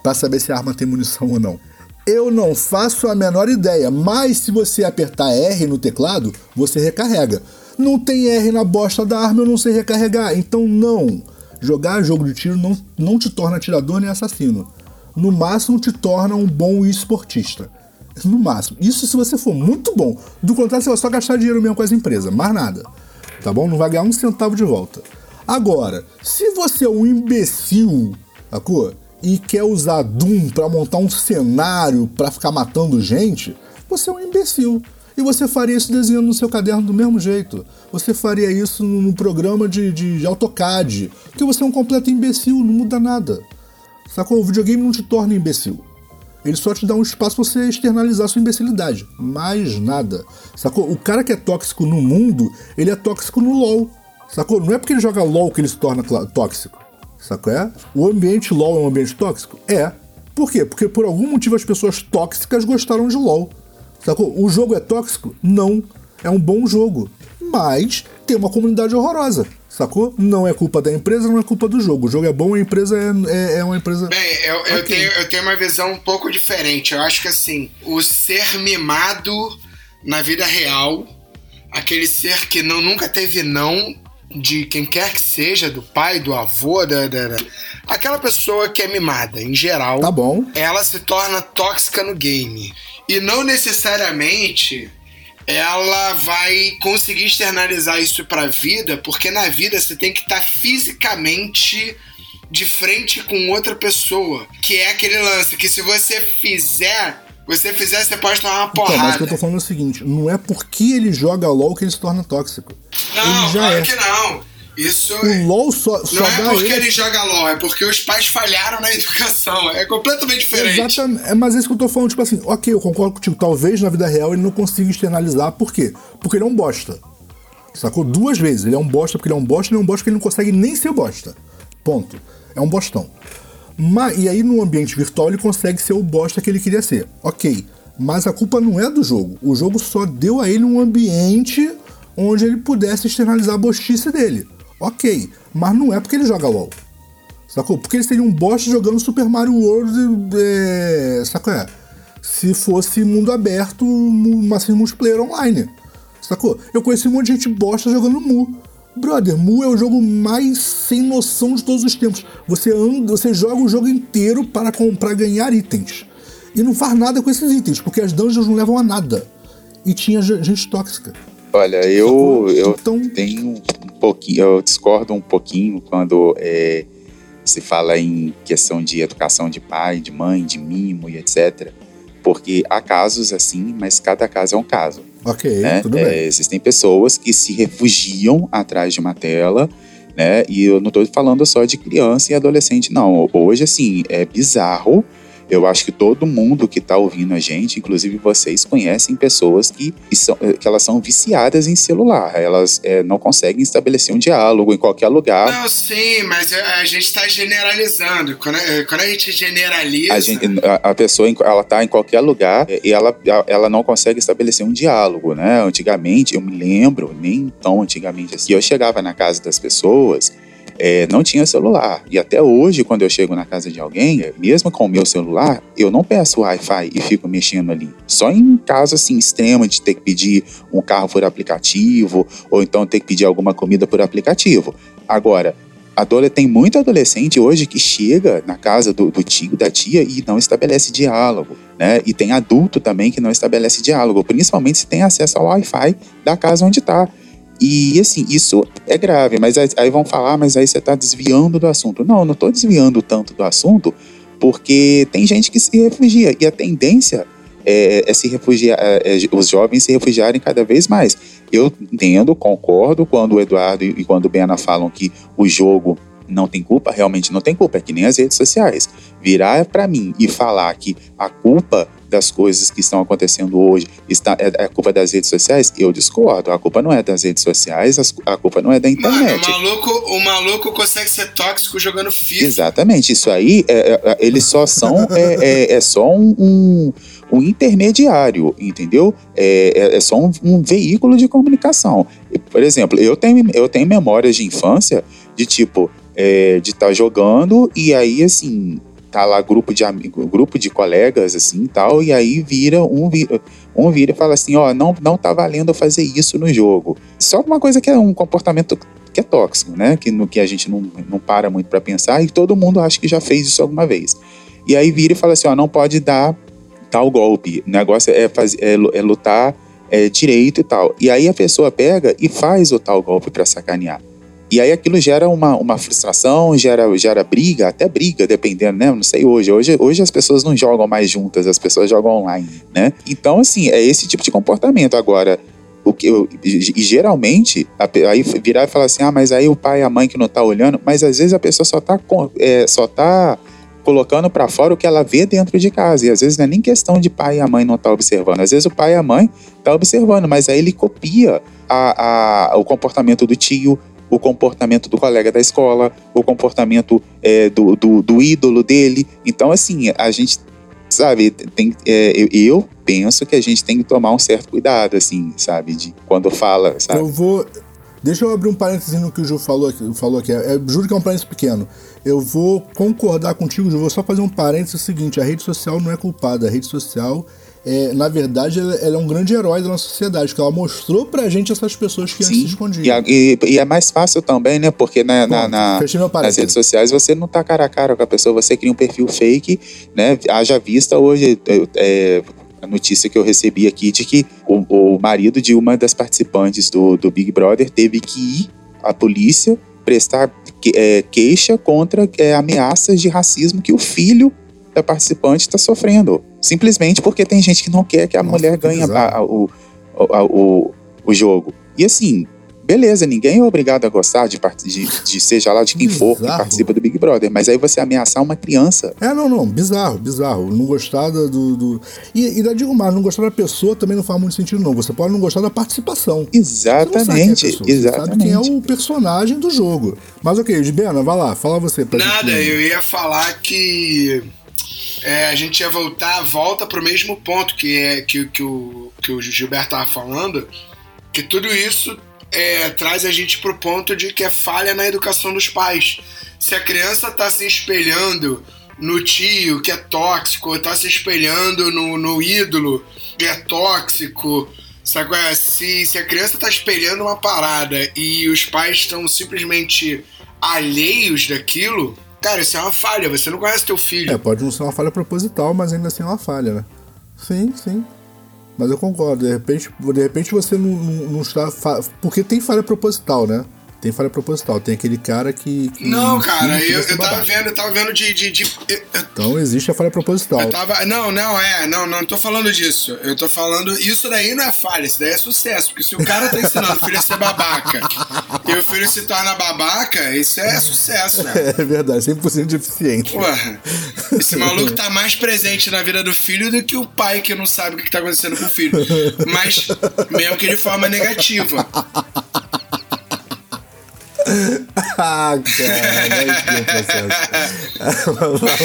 para saber se a arma tem munição ou não? Eu não faço a menor ideia, mas se você apertar R no teclado, você recarrega. Não tem R na bosta da arma, eu não sei recarregar. Então não. Jogar jogo de tiro não, não te torna atirador nem assassino. No máximo te torna um bom esportista. No máximo. Isso se você for muito bom. Do contrário, você vai só gastar dinheiro mesmo com as empresas. Mais nada. Tá bom? Não vai ganhar um centavo de volta. Agora, se você é um imbecil, sacou? E quer usar Doom pra montar um cenário pra ficar matando gente, você é um imbecil. E você faria isso desenhando no seu caderno do mesmo jeito. Você faria isso no programa de, de, AutoCAD. Porque você é um completo imbecil, não muda nada. Sacou? O videogame não te torna imbecil. Ele só te dá um espaço pra você externalizar sua imbecilidade. Mais nada. Sacou? O cara que é tóxico no mundo, ele é tóxico no LoL. Sacou? Não é porque ele joga LoL que ele se torna tóxico. Sacou? É? O ambiente LoL é um ambiente tóxico? É. Por quê? Porque por algum motivo as pessoas tóxicas gostaram de LoL. Sacou? O jogo é tóxico? Não. É um bom jogo. Mas tem uma comunidade horrorosa. Sacou? Não é culpa da empresa, não é culpa do jogo. O jogo é bom, a empresa é, é, é uma empresa. Bem, eu, eu, Ok. tenho, eu tenho uma visão um pouco diferente. Eu acho que assim, o ser mimado na vida real, aquele ser que não, nunca teve não de quem quer que seja, do pai, do avô, da, da- da- aquela pessoa que é mimada, em geral, Tá bom. ela se torna tóxica no game. E não necessariamente ela vai conseguir externalizar isso pra vida, porque na vida você tem que estar fisicamente de frente com outra pessoa. Que é aquele lance que se você fizer, você fizer, você pode tomar uma Então, mas o porrada. que eu tô falando é o seguinte: não é porque ele joga LOL que ele se torna tóxico. Não, ele já claro é. que não. Isso O LOL só, só não é porque ele. ele joga LOL, é porque os pais falharam na (laughs) educação. É completamente diferente. Exatamente. É, mas é isso que eu tô falando, tipo assim, ok, eu concordo contigo. Talvez na vida real ele não consiga externalizar. Por quê? Porque ele é um bosta. Sacou? Duas vezes. Ele é um bosta porque ele é um bosta, ele é um bosta porque ele não consegue nem ser bosta. Ponto. É um bostão. Mas, e aí no ambiente virtual ele consegue ser o bosta que ele queria ser. Ok. Mas a culpa não é do jogo. O jogo só deu a ele um ambiente onde ele pudesse externalizar a bostice dele. Ok. Mas não é porque ele joga LOL. Sacou? Porque ele seria um bosta jogando Super Mario World, é, sacou? É? Se fosse mundo aberto, mas sem multiplayer online. Sacou? Eu conheci um monte de gente bosta jogando Mu. Brother, Mu é o jogo mais sem noção de todos os tempos. Você anda, você joga o jogo inteiro para comprar ganhar itens. E não faz nada com esses itens, porque as dungeons não levam a nada. E tinha ge- gente tóxica. Olha, eu, eu Então- tenho um pouquinho, eu discordo um pouquinho quando é, se fala em questão de educação de pai, de mãe, de mimo e etc. Porque há casos assim, mas cada caso é um caso. Ok, né? tudo É, bem. existem pessoas que se refugiam atrás de uma tela, né? E eu não estou falando só de criança e adolescente, não. Hoje, assim, é bizarro. Eu acho que todo mundo que está ouvindo a gente, inclusive vocês, conhecem pessoas que, que, são, que elas são viciadas em celular. Elas é, não conseguem estabelecer um diálogo em qualquer lugar. Não, sim, mas a gente tá generalizando. Quando a, quando a gente generaliza. A, gente, a, a pessoa ela tá em qualquer lugar e ela, ela não consegue estabelecer um diálogo, né? Antigamente, eu me lembro, nem tão antigamente assim, eu chegava na casa das pessoas, é, não tinha celular. E até hoje, quando eu chego na casa de alguém, é, mesmo com o meu celular, eu não peço Wi-Fi e fico mexendo ali. Só em caso assim extremo de ter que pedir um carro por aplicativo, ou então ter que pedir alguma comida por aplicativo. Agora, Adole, tem muito adolescente hoje que chega na casa do, do tio, da tia e não estabelece diálogo, né? E tem adulto também que não estabelece diálogo, principalmente se tem acesso ao Wi-Fi da casa onde está. E assim, isso é grave, mas aí, vão falar, mas aí você está desviando do assunto. Não, eu não estou desviando tanto do assunto, porque tem gente que se refugia e a tendência é, é se refugiar, é, é os jovens se refugiarem cada vez mais. Eu entendo, concordo quando o Eduardo e quando o Bena falam que o jogo não tem culpa, realmente não tem culpa, é que nem as redes sociais. Virar para mim e falar que a culpa das coisas que estão acontecendo hoje está, é, é culpa das redes sociais, eu discordo. A culpa não é das redes sociais, a culpa não é da internet. Mano, o maluco, o maluco consegue ser tóxico jogando FIFA. Exatamente, isso aí, é, é, eles só são, é, é, só um, um, um, intermediário, entendeu? É, só um, um, veículo de comunicação. Por exemplo, eu tenho, eu tenho memórias de infância de tipo, de estar tá jogando e aí, assim, tá lá grupo de grupo de colegas assim tal e aí vira um um vira e fala assim ó não não tá valendo fazer isso no jogo. Só uma coisa que é um comportamento que é tóxico né que no que a gente não, não para muito para pensar e todo mundo acha que já fez isso alguma vez. E aí vira e fala assim ó não pode dar tal golpe o negócio é fazer é, é lutar é, direito e tal. E aí a pessoa pega e faz o tal golpe para sacanear e aí aquilo gera uma, uma frustração, gera, gera briga, até briga, dependendo, né? Não sei hoje. hoje. Hoje as pessoas não jogam mais juntas, as pessoas jogam online, né? Então, assim, é esse tipo de comportamento. Agora, o que eu, e geralmente, aí virar e falar assim, ah, mas aí o pai e a mãe que não tá olhando, mas às vezes a pessoa só tá, é, só tá colocando para fora o que ela vê dentro de casa. E às vezes não é nem questão de pai e a mãe não estar tá observando. Às vezes o pai e a mãe tá observando, mas aí ele copia a, a, o comportamento do tio, o comportamento do colega da escola, o comportamento é, do, do, do, ídolo dele. Então, assim, a gente, sabe, tem, é, eu, eu, penso que a gente tem que tomar um certo cuidado, assim, sabe, de quando fala, sabe? Eu vou. Deixa eu abrir um parênteses no que o Ju falou aqui. Falou aqui. É, juro que é um parênteses pequeno. Eu vou concordar contigo, Ju. Vou só fazer um parênteses seguinte: a rede social não é culpada. A rede social é, na verdade, ela, ela, é um grande herói da nossa sociedade, que ela mostrou pra gente essas pessoas que Sim, antes se escondiam. E, e, e, é mais fácil também, né? Porque na, Bom, na, na nas redes sociais você não tá cara a cara com a pessoa, você cria um perfil fake, né? Haja vista hoje. É, a notícia que eu recebi aqui de que o, o marido de uma das participantes do, do Big Brother teve que ir à polícia prestar é, queixa contra é, ameaças de racismo que o filho da participante está sofrendo. Simplesmente porque tem gente que não quer que a Nossa, mulher ganhe a, a, o, a, o, o jogo. E assim, beleza, ninguém é obrigado a gostar de, de, de seja lá de quem bizarro. for que participa do Big Brother, mas aí você ameaçar uma criança. É, não, não, bizarro, bizarro. Não gostar do. do... E, e ainda digo mais, não gostar da pessoa também não faz muito sentido, não. Você pode não gostar da participação. Exatamente, você é exatamente. Você sabe quem é o personagem do jogo. Mas ok, Bena, vai lá, fala você. Pra Nada, gente... eu ia falar que é, a gente ia voltar, volta para o mesmo ponto que é que, que, o, que o Gilberto estava falando, que tudo isso é, traz a gente para o ponto de que é falha na educação dos pais. Se a criança está se espelhando no tio que é tóxico, está se espelhando no, no ídolo que é tóxico, sabe? É? Se, se a criança está espelhando uma parada e os pais estão simplesmente alheios daquilo, Cara, isso é uma falha, você não conhece teu filho. É, pode não ser uma falha proposital, mas ainda assim é uma falha, né? Sim, sim. Mas eu concordo, de repente, de repente você não, não, não está. Fa... Porque tem falha proposital, né? Tem falha proposital. Tem aquele cara que. que Não, cara, eu, eu tava vendo, eu tava vendo de. de, de- eu- Então existe a falha proposital. tava. Não, não, é, não, não tô falando disso. Eu tô falando. Isso daí não é falha, isso daí é sucesso. Porque se o cara tá ensinando o filho a ser babaca e o filho se torna babaca, isso é sucesso, né? (laughs) É verdade, 100% de eficiente. Porra, esse maluco tá mais presente na vida do filho do que o pai que não sabe o que tá acontecendo com o filho. Mas, mesmo que de forma negativa. Ah, cara, (laughs) lá.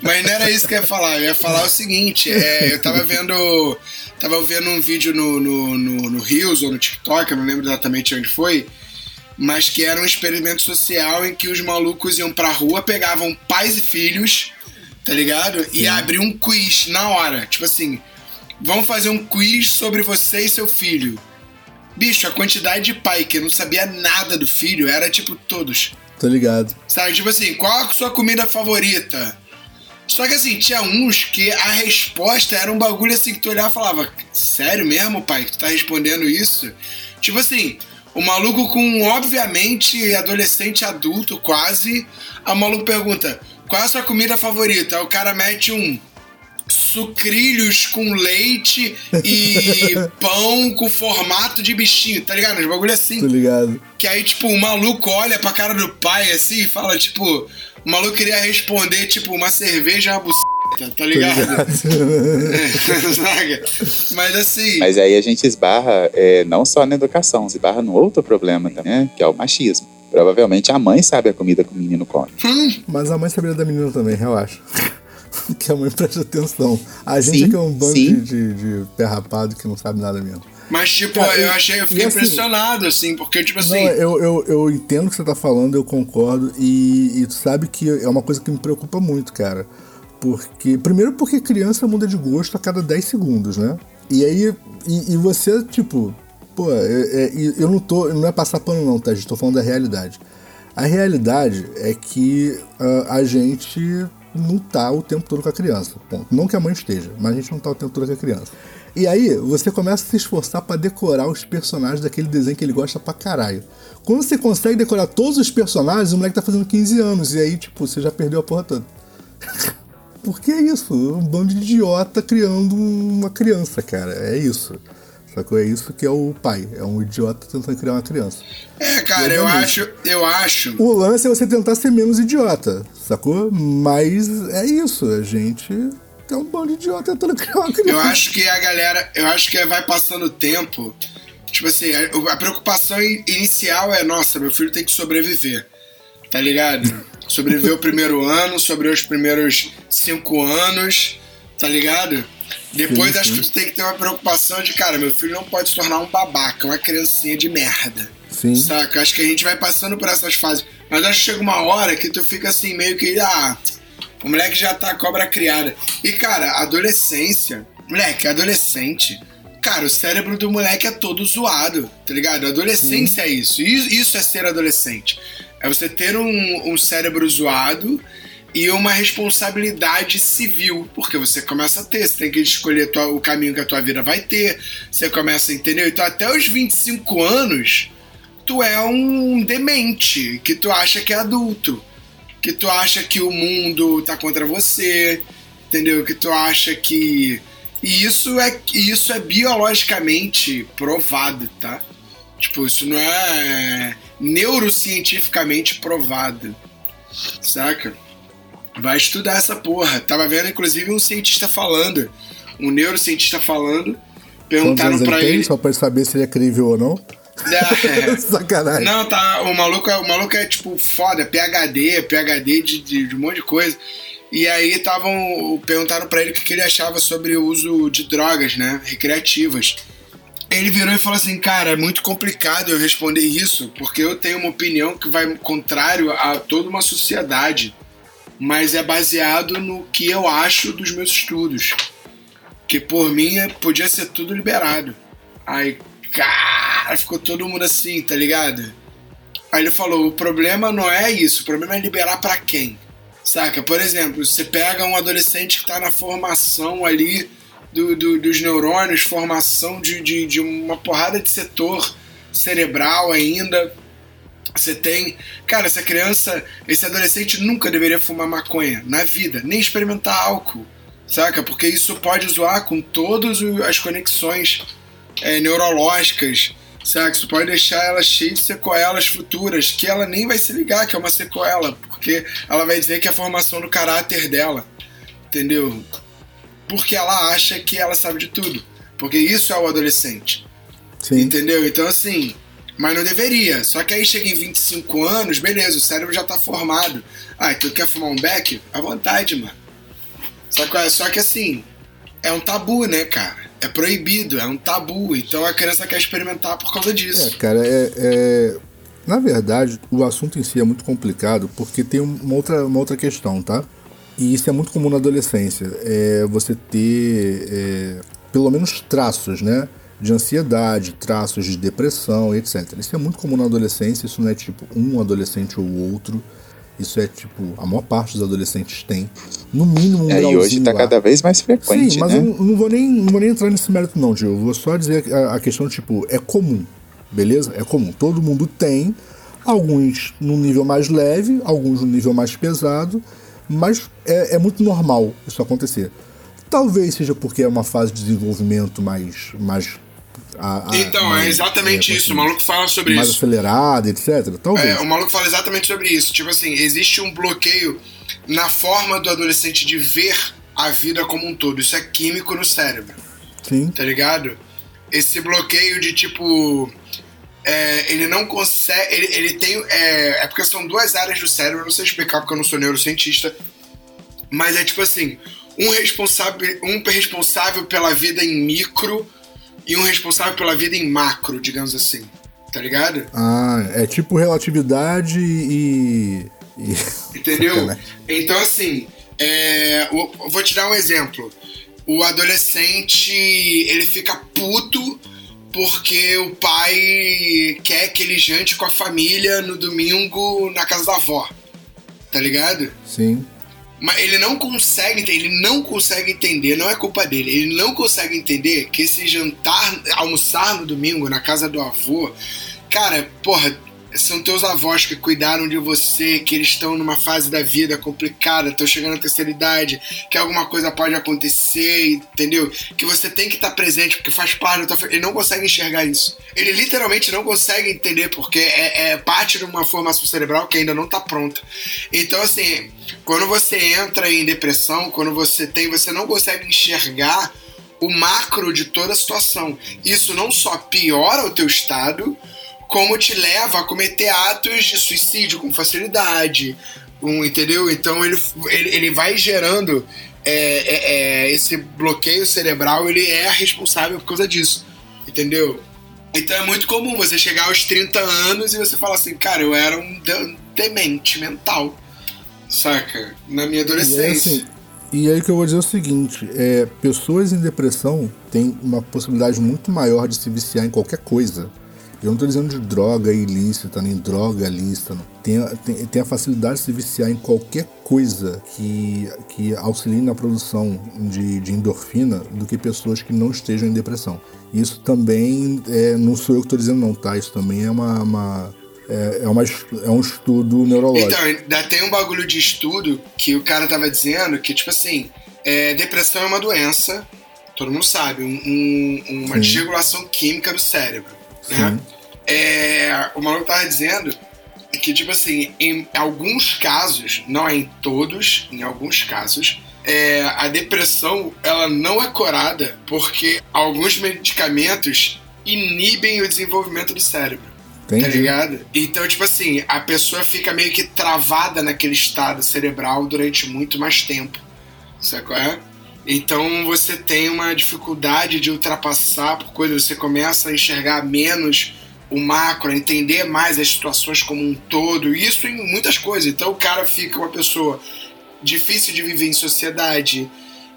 Mas não era isso que eu ia falar. Eu ia falar o seguinte: é, eu tava vendo. Tava vendo um vídeo no, no, no, no Reels ou no TikTok, eu não lembro exatamente onde foi. Mas que era um experimento social em que os malucos iam pra rua, pegavam pais e filhos, tá ligado? E abriam um quiz na hora. Tipo assim, vamos fazer um quiz sobre você e seu filho. Bicho, a quantidade de pai que não sabia nada do filho era tipo todos. Tô ligado. Sabe, tipo assim, qual a sua comida favorita? Só que assim, tinha uns que a resposta era um bagulho assim que tu olhava e falava, sério mesmo, pai, que tu tá respondendo isso? Tipo assim, o maluco com, obviamente, adolescente adulto quase, a maluco pergunta, qual é a sua comida favorita? Aí o cara mete um sucrilhos com leite e (laughs) pão com formato de bichinho, tá ligado? Os bagulho assim. Tô ligado. Que aí, tipo, o maluco olha pra cara do pai assim e fala, tipo, o maluco queria responder, tipo, uma cerveja uma buceta, tá ligado? (laughs) Mas assim. Mas aí a gente esbarra é, não só na educação, esbarra no outro problema também, né, que é o machismo. Provavelmente a mãe sabe a comida que o menino come. hum, Mas a mãe sabia da menina também, relaxa. (laughs) que a mãe presta atenção. A gente Sim, é que é um bando de, de, de pé rapado que não sabe nada mesmo. mas, tipo, Cara, eu achei, eu fiquei assim- impressionado, assim, porque, tipo Não, assim. eu, eu, eu entendo o que você tá falando, eu concordo. E, e tu sabe que é uma coisa que me preocupa muito, cara. Porque. Primeiro porque criança muda de gosto a cada 10 segundos, né? E aí. E, e você, tipo. Pô, é- é- e eu não tô. Não é passar pano, não, tá? gente? Tô falando da realidade. A realidade é que ah, a gente não tá o tempo todo com a criança. Ponto. Não que a mãe esteja, mas a gente não tá o tempo todo com a criança. E aí, você começa a se esforçar pra decorar os personagens daquele desenho que ele gosta pra caralho. Quando você consegue decorar todos os personagens, o moleque tá fazendo 15 anos. E aí, tipo, você já perdeu a porra toda. (laughs) Porque é isso, um bando de idiota criando uma criança, cara. É isso. Sacou? É isso que é o pai. É um idiota tentando criar uma criança. É, cara, eu acho. Eu acho. O lance é você tentar ser menos idiota, sacou? Mas é isso, a gente é um bando de idiota tentando (laughs) criar uma criança. Eu acho que a galera, eu acho que vai passando o tempo. Tipo assim, a, preocupação inicial é: nossa, meu filho tem que sobreviver. Tá ligado? (laughs) Sobreviver o primeiro ano, sobreviver os primeiros cinco anos, tá ligado? Depois Sim, acho sim. que tu tem que ter uma preocupação de, cara, meu filho não pode se tornar um babaca, uma criancinha de merda. Sim. Saca? Acho que a gente vai passando por essas fases. Mas acho que chega uma hora que tu fica assim, meio que, ah, o moleque já tá cobra criada. E, cara, adolescência, moleque, adolescente. Cara, o cérebro do moleque é todo zoado, tá ligado? Adolescência é isso. Isso isso é ser adolescente. É você ter um, um cérebro zoado e uma responsabilidade civil, porque você começa a ter, você tem que escolher tua- o caminho que a tua vida vai ter, você começa, entendeu? Então até os 25 anos, tu é um demente, que tu acha que é adulto, que tu acha que o mundo tá contra você, entendeu? Que tu acha que e isso é isso é biologicamente provado, tá? Tipo, isso não é neurocientificamente provado. Saca? Vai estudar essa porra. Tava vendo inclusive um cientista falando, um neurocientista falando, perguntaram anos ele pra tem, ele. só pra saber se ele é crível ou não? É. (laughs) Sacanagem. Não, tá. O maluco, é- o maluco é tipo foda, PHD, PHD de, de, de um monte de coisa. E aí estavam. Perguntaram pra ele o que, que ele achava sobre o uso de drogas, né? Recreativas. Ele virou e falou assim, cara, é muito complicado eu responder isso, porque eu tenho uma opinião que vai contrário a toda uma sociedade. Mas é baseado no que eu acho dos meus estudos. Que por mim podia ser tudo liberado. Aí, cara, ficou todo mundo assim, tá ligado? Aí ele falou: o problema não é isso, o problema é liberar pra quem? Saca? Por exemplo, você pega um adolescente que tá na formação ali do, do- dos neurônios, formação de, de, de uma porrada de setor, cerebral ainda. Você tem. Cara, essa criança, esse adolescente nunca deveria fumar maconha na vida, nem experimentar álcool, saca? Porque isso pode zoar com todas as conexões é, neurológicas, saca? Isso pode deixar ela cheia de sequelas futuras, que ela nem vai se ligar que é uma sequela, porque ela vai dizer que é a formação do caráter dela, entendeu? Porque ela acha que ela sabe de tudo. Porque isso é o adolescente. Sim. Entendeu? Então, assim, mas não deveria. Só que aí chega em 25 anos, beleza, o cérebro já tá formado. Ah, então quer fumar um beck? À vontade, mano. Só que, só que assim, é um tabu, né, cara? É proibido, é um tabu. Então a criança quer experimentar por causa É, disso. cara, é, é- Na verdade, o assunto em si é muito complicado porque tem uma outra, uma outra questão, tá? E isso é muito comum na adolescência. É você ter é, pelo menos traços, né? De ansiedade, traços de depressão, etc. Isso é muito comum na adolescência, isso não é tipo um adolescente ou outro. Isso é tipo, a maior parte dos adolescentes tem. No mínimo um É, e hoje tá lá. cada vez mais frequente, Sim, mas né? eu não, vou nem, não vou nem entrar nesse mérito, não, tio. Eu vou só dizer a, a questão, tipo, é comum, beleza? É comum. Todo mundo tem, alguns num nível mais leve, alguns num nível mais pesado, mas é, é muito normal isso acontecer. Talvez seja porque é uma fase de desenvolvimento mais. mais a- a- Então, mais, é exatamente é, isso. O maluco fala sobre mais isso. acelerada, etc. Talvez. É, o maluco fala exatamente sobre isso. Tipo assim, existe um bloqueio na forma do adolescente de ver a vida como um todo. Isso é químico no cérebro, Sim. tá ligado? Esse bloqueio de tipo. é, ele não consegue. Ele, ele tem. É, é porque são duas áreas do cérebro, eu não sei explicar porque eu não sou neurocientista. Mas é tipo assim: um responsável, um responsável pela vida em micro e um responsável pela vida em macro, digamos assim. Tá ligado? Ah, é tipo relatividade e. e- (laughs) Entendeu? Então, assim, é, vou te dar um exemplo. O adolescente, ele fica puto porque o pai quer que ele jante com a família no domingo na casa da avó. Tá ligado? Sim. Mas ele não consegue, ele não consegue entender, não é culpa dele, ele não consegue entender que esse jantar, almoçar no domingo na casa do avô, cara, porra, são teus avós que cuidaram de você, que eles estão numa fase da vida complicada, estão chegando à terceira idade, que alguma coisa pode acontecer, entendeu? Que você tem que estar presente, porque faz parte da tua fa- Ele não consegue enxergar isso. Ele literalmente não consegue entender, porque é, é parte de uma formação cerebral que ainda não está pronta. Então, assim, quando você entra em depressão, quando você tem, você não consegue enxergar o macro de toda a situação. Isso não só piora o teu estado, como te leva a cometer atos de suicídio com facilidade, um, entendeu? Então ele, ele, ele vai gerando é, é, é, esse bloqueio cerebral, ele é responsável por causa disso, entendeu? Então é muito comum você chegar aos 30 anos e você falar assim, cara, eu era um de- demente mental, saca? Na minha E adolescência. assim, e aí que eu vou dizer é o seguinte, é, pessoas em depressão têm uma possibilidade muito maior de se viciar em qualquer coisa. Eu não estou dizendo de droga ilícita, nem droga lícita. Tem, a- tem, tem a facilidade de se viciar em qualquer coisa que, que auxilie na produção de, de endorfina do que pessoas que não estejam em depressão. Isso também é, não sou eu que estou dizendo não, tá? Isso também é uma, uma- é, é, uma, é um estudo neurológico. Então, ainda tem um bagulho de estudo que o cara tava dizendo que, tipo assim, é, depressão é uma doença, todo mundo sabe, um- um- uma Sim. desregulação química do cérebro. Né? É, o maluco tava dizendo que, tipo assim, em alguns casos, não é em todos, em alguns casos, é, a depressão ela não é curada porque alguns medicamentos inibem o desenvolvimento do cérebro. Tá Entendi. ligado? Então, tipo assim, a pessoa fica meio que travada naquele estado cerebral durante muito mais tempo. Sabe qual é? Então você tem uma dificuldade de ultrapassar por coisas, você começa a enxergar menos o macro, a entender mais as situações como um todo, isso em muitas coisas. Então o cara fica uma pessoa difícil de viver em sociedade,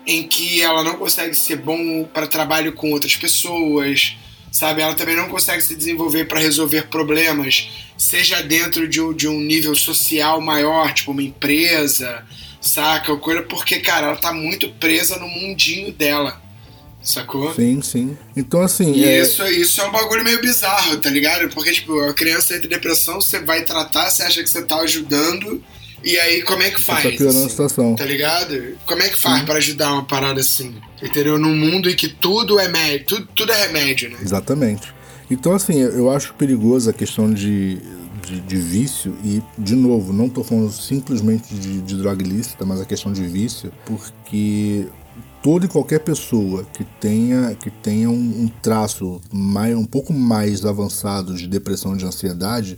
em que ela não consegue ser bom para trabalho com outras pessoas, sabe? Ela também não consegue se desenvolver para resolver problemas, seja dentro de um, de um nível social maior, tipo uma empresa, saca? Ou coisa, porque, cara, ela tá muito presa no mundinho dela, Sacou? Sim, sim. Então, assim. E é... isso, isso é um bagulho meio bizarro, tá ligado? Porque, tipo, a criança entra em depressão, você vai tratar, você acha que você tá ajudando, e aí como é que faz? Tá piorando a assim? situação. Tá ligado? Como é que faz pra ajudar uma parada assim? Entendeu? Num mundo em que tudo é médio, tudo, tudo é remédio, né? Exatamente. Então, assim, eu acho perigoso a questão de, de, de vício, e, de novo, não tô falando simplesmente de, de droga ilícita, mas a questão de vício, porque toda e qualquer pessoa que tenha, que tenha um, um traço mais, um pouco mais avançado de depressão de ansiedade,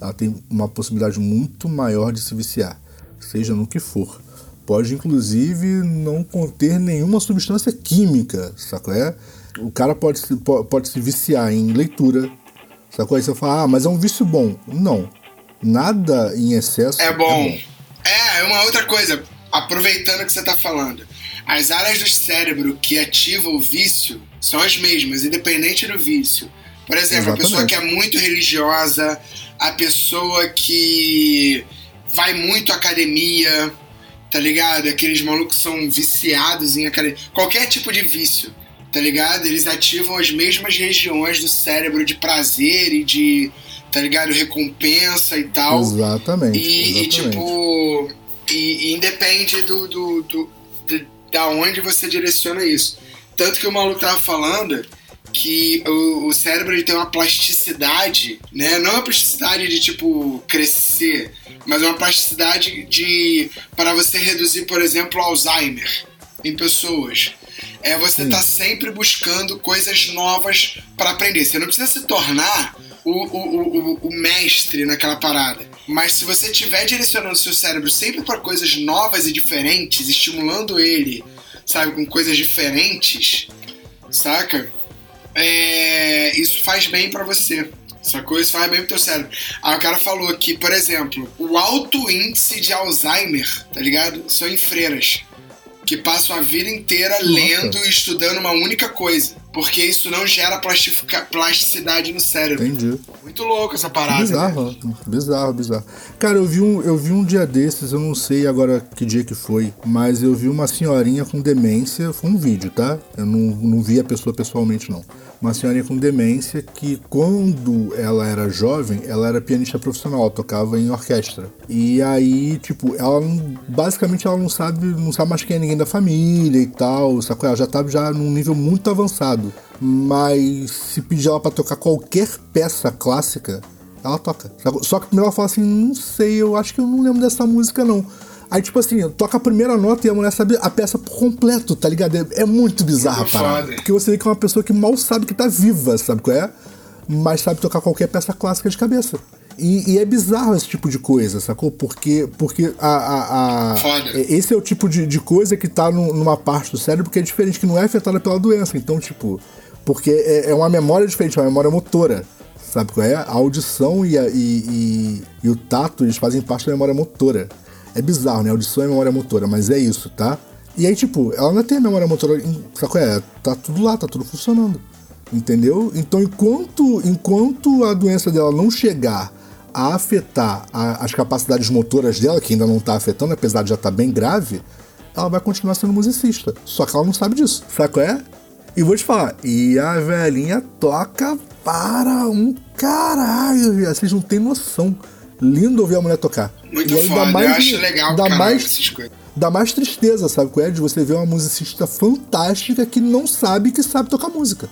ela tem uma possibilidade muito maior de se viciar, seja no que for. Pode inclusive não conter nenhuma substância química, sacou? É? O cara pode se, pode se viciar em leitura, sacou? Aí você fala, ah, mas é um vício bom. Não. Nada em excesso É bom. É, bom. É, é uma outra coisa, aproveitando que você tá falando. As áreas do cérebro que ativam o vício são as mesmas, independente do vício. Por exemplo, Exatamente. a pessoa que é muito religiosa, a pessoa que vai muito à academia, tá ligado? Aqueles malucos são viciados em academia. Qualquer tipo de vício, tá ligado? Eles ativam as mesmas regiões do cérebro de prazer e de, tá ligado? Recompensa e tal. Exatamente. E, e, exatamente. tipo, e, e independe do, do, do, do- da onde você direciona isso. Tanto que o maluco tava falando que o, o cérebro ele tem uma plasticidade, né? Não é uma plasticidade de tipo crescer, mas é uma plasticidade de para você reduzir, por exemplo, Alzheimer em pessoas. É você Sim. tá sempre buscando coisas novas para aprender. Você não precisa se tornar o, o, o, o- mestre naquela parada. Mas se você estiver direcionando seu cérebro sempre para coisas novas e diferentes, estimulando ele, sabe, com coisas diferentes, saca? É, isso faz bem pra você. Sacou? Isso faz bem pro teu cérebro. Aí o cara falou que, por exemplo, o alto índice de Alzheimer, tá ligado? São em freiras. Que passam a vida inteira lendo e estudando uma única coisa. Porque isso não gera plasticidade no cérebro. Entendi. Muito louco essa parada. né? Bizarro, bizarro, bizarro. Cara, eu vi, um, eu vi um dia desses, eu não sei agora que dia que foi, mas eu vi uma senhorinha com demência, foi um vídeo, tá? Eu não, não vi a pessoa pessoalmente, não. Uma senhorinha com demência que, quando ela era jovem, ela era pianista profissional, tocava em orquestra. E aí, tipo, ela não- basicamente ela não sabe, não sabe mais quem é ninguém da família e tal, sacou? Ela já tá já num nível muito avançado. Mas se pedir ela pra tocar qualquer peça clássica, ela toca. Só que primeiro ela fala assim, não sei, eu acho que eu não lembro dessa música, não. Aí, tipo assim, toca a primeira nota e a mulher sabe a peça por completo, tá ligado? É, é muito bizarro a Muito parada. Porque você vê que é uma pessoa que mal sabe que tá viva, sabe qual é? Mas sabe tocar qualquer peça clássica de cabeça. E, e é bizarro esse tipo de coisa, sacou? Porque, porque a, a, a- esse é o tipo de, de coisa que tá num- numa parte do cérebro que é diferente, que não é afetada pela doença. Então, tipo, porque é, é uma memória diferente, é uma memória motora. Sabe qual é? A audição e, a- e, e, e o tato, eles fazem parte da memória motora. É bizarro, né? Audição é memória motora, mas é isso, tá? E aí, tipo, ela ainda tem a memória motora, sabe qual é? Tá tudo lá, tá tudo funcionando. Entendeu? Então, enquanto, enquanto a doença dela não chegar a afetar a- as capacidades motoras dela, que ainda não tá afetando, apesar de já estar bem grave, ela vai continuar sendo musicista. Só que ela não sabe disso. Sabe qual é? E vou te falar, e a velhinha toca para um caralho, viado. vocês não têm noção. Lindo ouvir a mulher tocar. Muito e aí foda, dá mais, eu acho legal dá caralho, mais, dá mais tristeza, sabe qual é? De você ver uma musicista fantástica que não sabe que sabe tocar música.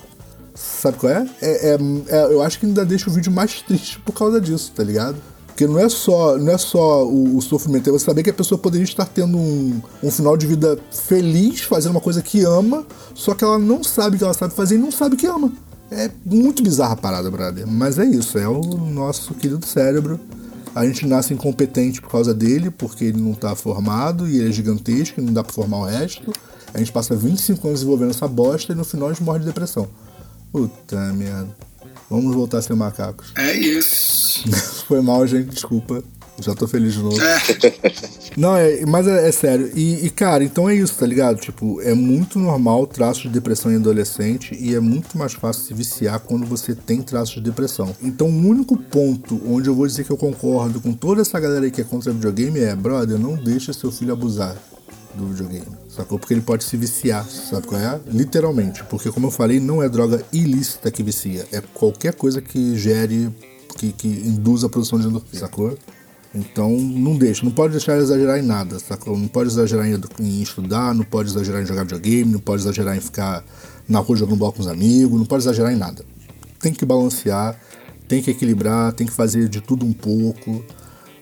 Sabe qual é? É, é- é- eu acho que ainda deixa o vídeo mais triste por causa disso, tá ligado? Porque não é só, não é só o, o sofrimento, é você saber que a pessoa poderia estar tendo um, um final de vida feliz, fazendo uma coisa que ama, só que ela não sabe o que ela sabe fazer e não sabe que ama. É muito bizarra a parada, brother. Mas é isso, é o nosso querido cérebro. A gente nasce incompetente por causa dele, porque ele não tá formado e ele é gigantesco e não dá pra formar o resto. A gente passa 25 anos desenvolvendo essa bosta e no final a gente morre de depressão. Puta merda. Vamos voltar a ser macacos. É isso. (laughs) Foi mal, gente, desculpa. Já tô feliz de novo. É, (laughs) Não, é, mas é, é sério. E, e, cara, então é isso, tá ligado? Tipo, é muito normal traços de depressão em adolescente e é muito mais fácil se viciar quando você tem traços de depressão. Então, o único ponto onde eu vou dizer que eu concordo com toda essa galera aí que é contra videogame é, brother, não deixa seu filho abusar do videogame. Sacou? Porque ele pode se viciar, sabe qual é? Literalmente. Porque, como eu falei, não é droga ilícita que vicia. É qualquer coisa que gere, que, que induza a produção de endorfina, sacou? Então, não deixa. Não pode deixar exagerar em nada, sacou? Não pode exagerar em, em estudar, não pode exagerar em jogar videogame, não pode exagerar em ficar na rua jogando bola com os amigos, não pode exagerar em nada. Tem que balancear, tem que equilibrar, tem que fazer de tudo um pouco,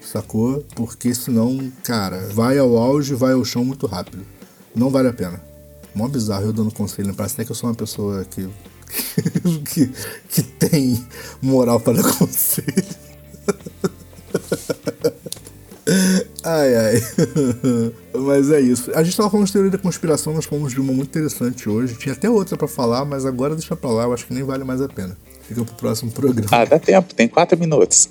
sacou? Porque senão, cara, vai ao auge, vai ao chão muito rápido. Não vale a pena. Mó bizarro eu dando conselho, parece até que eu sou uma pessoa que, (laughs) que, que tem moral para dar (laughs) conselho. Ai, ai. (laughs) mas é isso. A gente tava falando de teoria da conspiração, nós fomos de uma muito interessante hoje. Tinha até outra para falar, mas agora deixa pra lá, eu acho que nem vale mais a pena. Fica pro próximo programa. Ah, dá tempo, tem quatro minutos.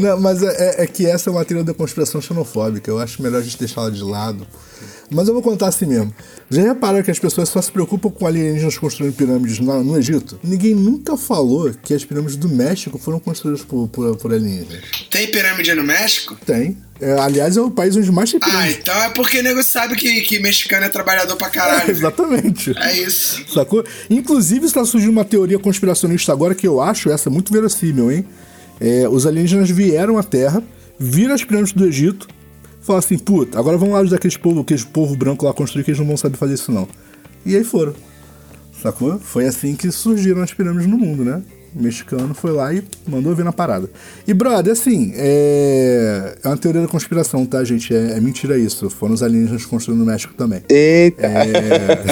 Não, mas é, é, que essa é uma teoria da conspiração xenofóbica. Eu acho melhor a gente deixar ela de lado. Mas eu vou contar assim mesmo. Já repararam que as pessoas só se preocupam com alienígenas construindo pirâmides no, no Egito? Ninguém nunca falou que as pirâmides do México foram construídas por, por, por alienígenas. Tem pirâmide no México? Tem. É, aliás, é o país onde mais tem pirâmide. Ah, então é porque o nego sabe que, que mexicano é trabalhador pra caralho. É, (laughs) exatamente. É isso. Sacou? Inclusive, está surgindo uma teoria conspiracionista agora que eu acho essa muito verossímil, hein? É, os alienígenas vieram à Terra, viram as pirâmides do Egito, falar assim, puta, agora vamos lá ajudar aqueles povo, aqueles povo branco lá construir que eles não vão saber fazer isso não. E aí foram. Sacou? Foi assim que surgiram as pirâmides no mundo, né? O mexicano foi lá e mandou ver na parada. E, brother, assim, é, é uma teoria da conspiração, tá, gente? É, é mentira isso. Foram os alienígenas construindo no México também. Eita! É...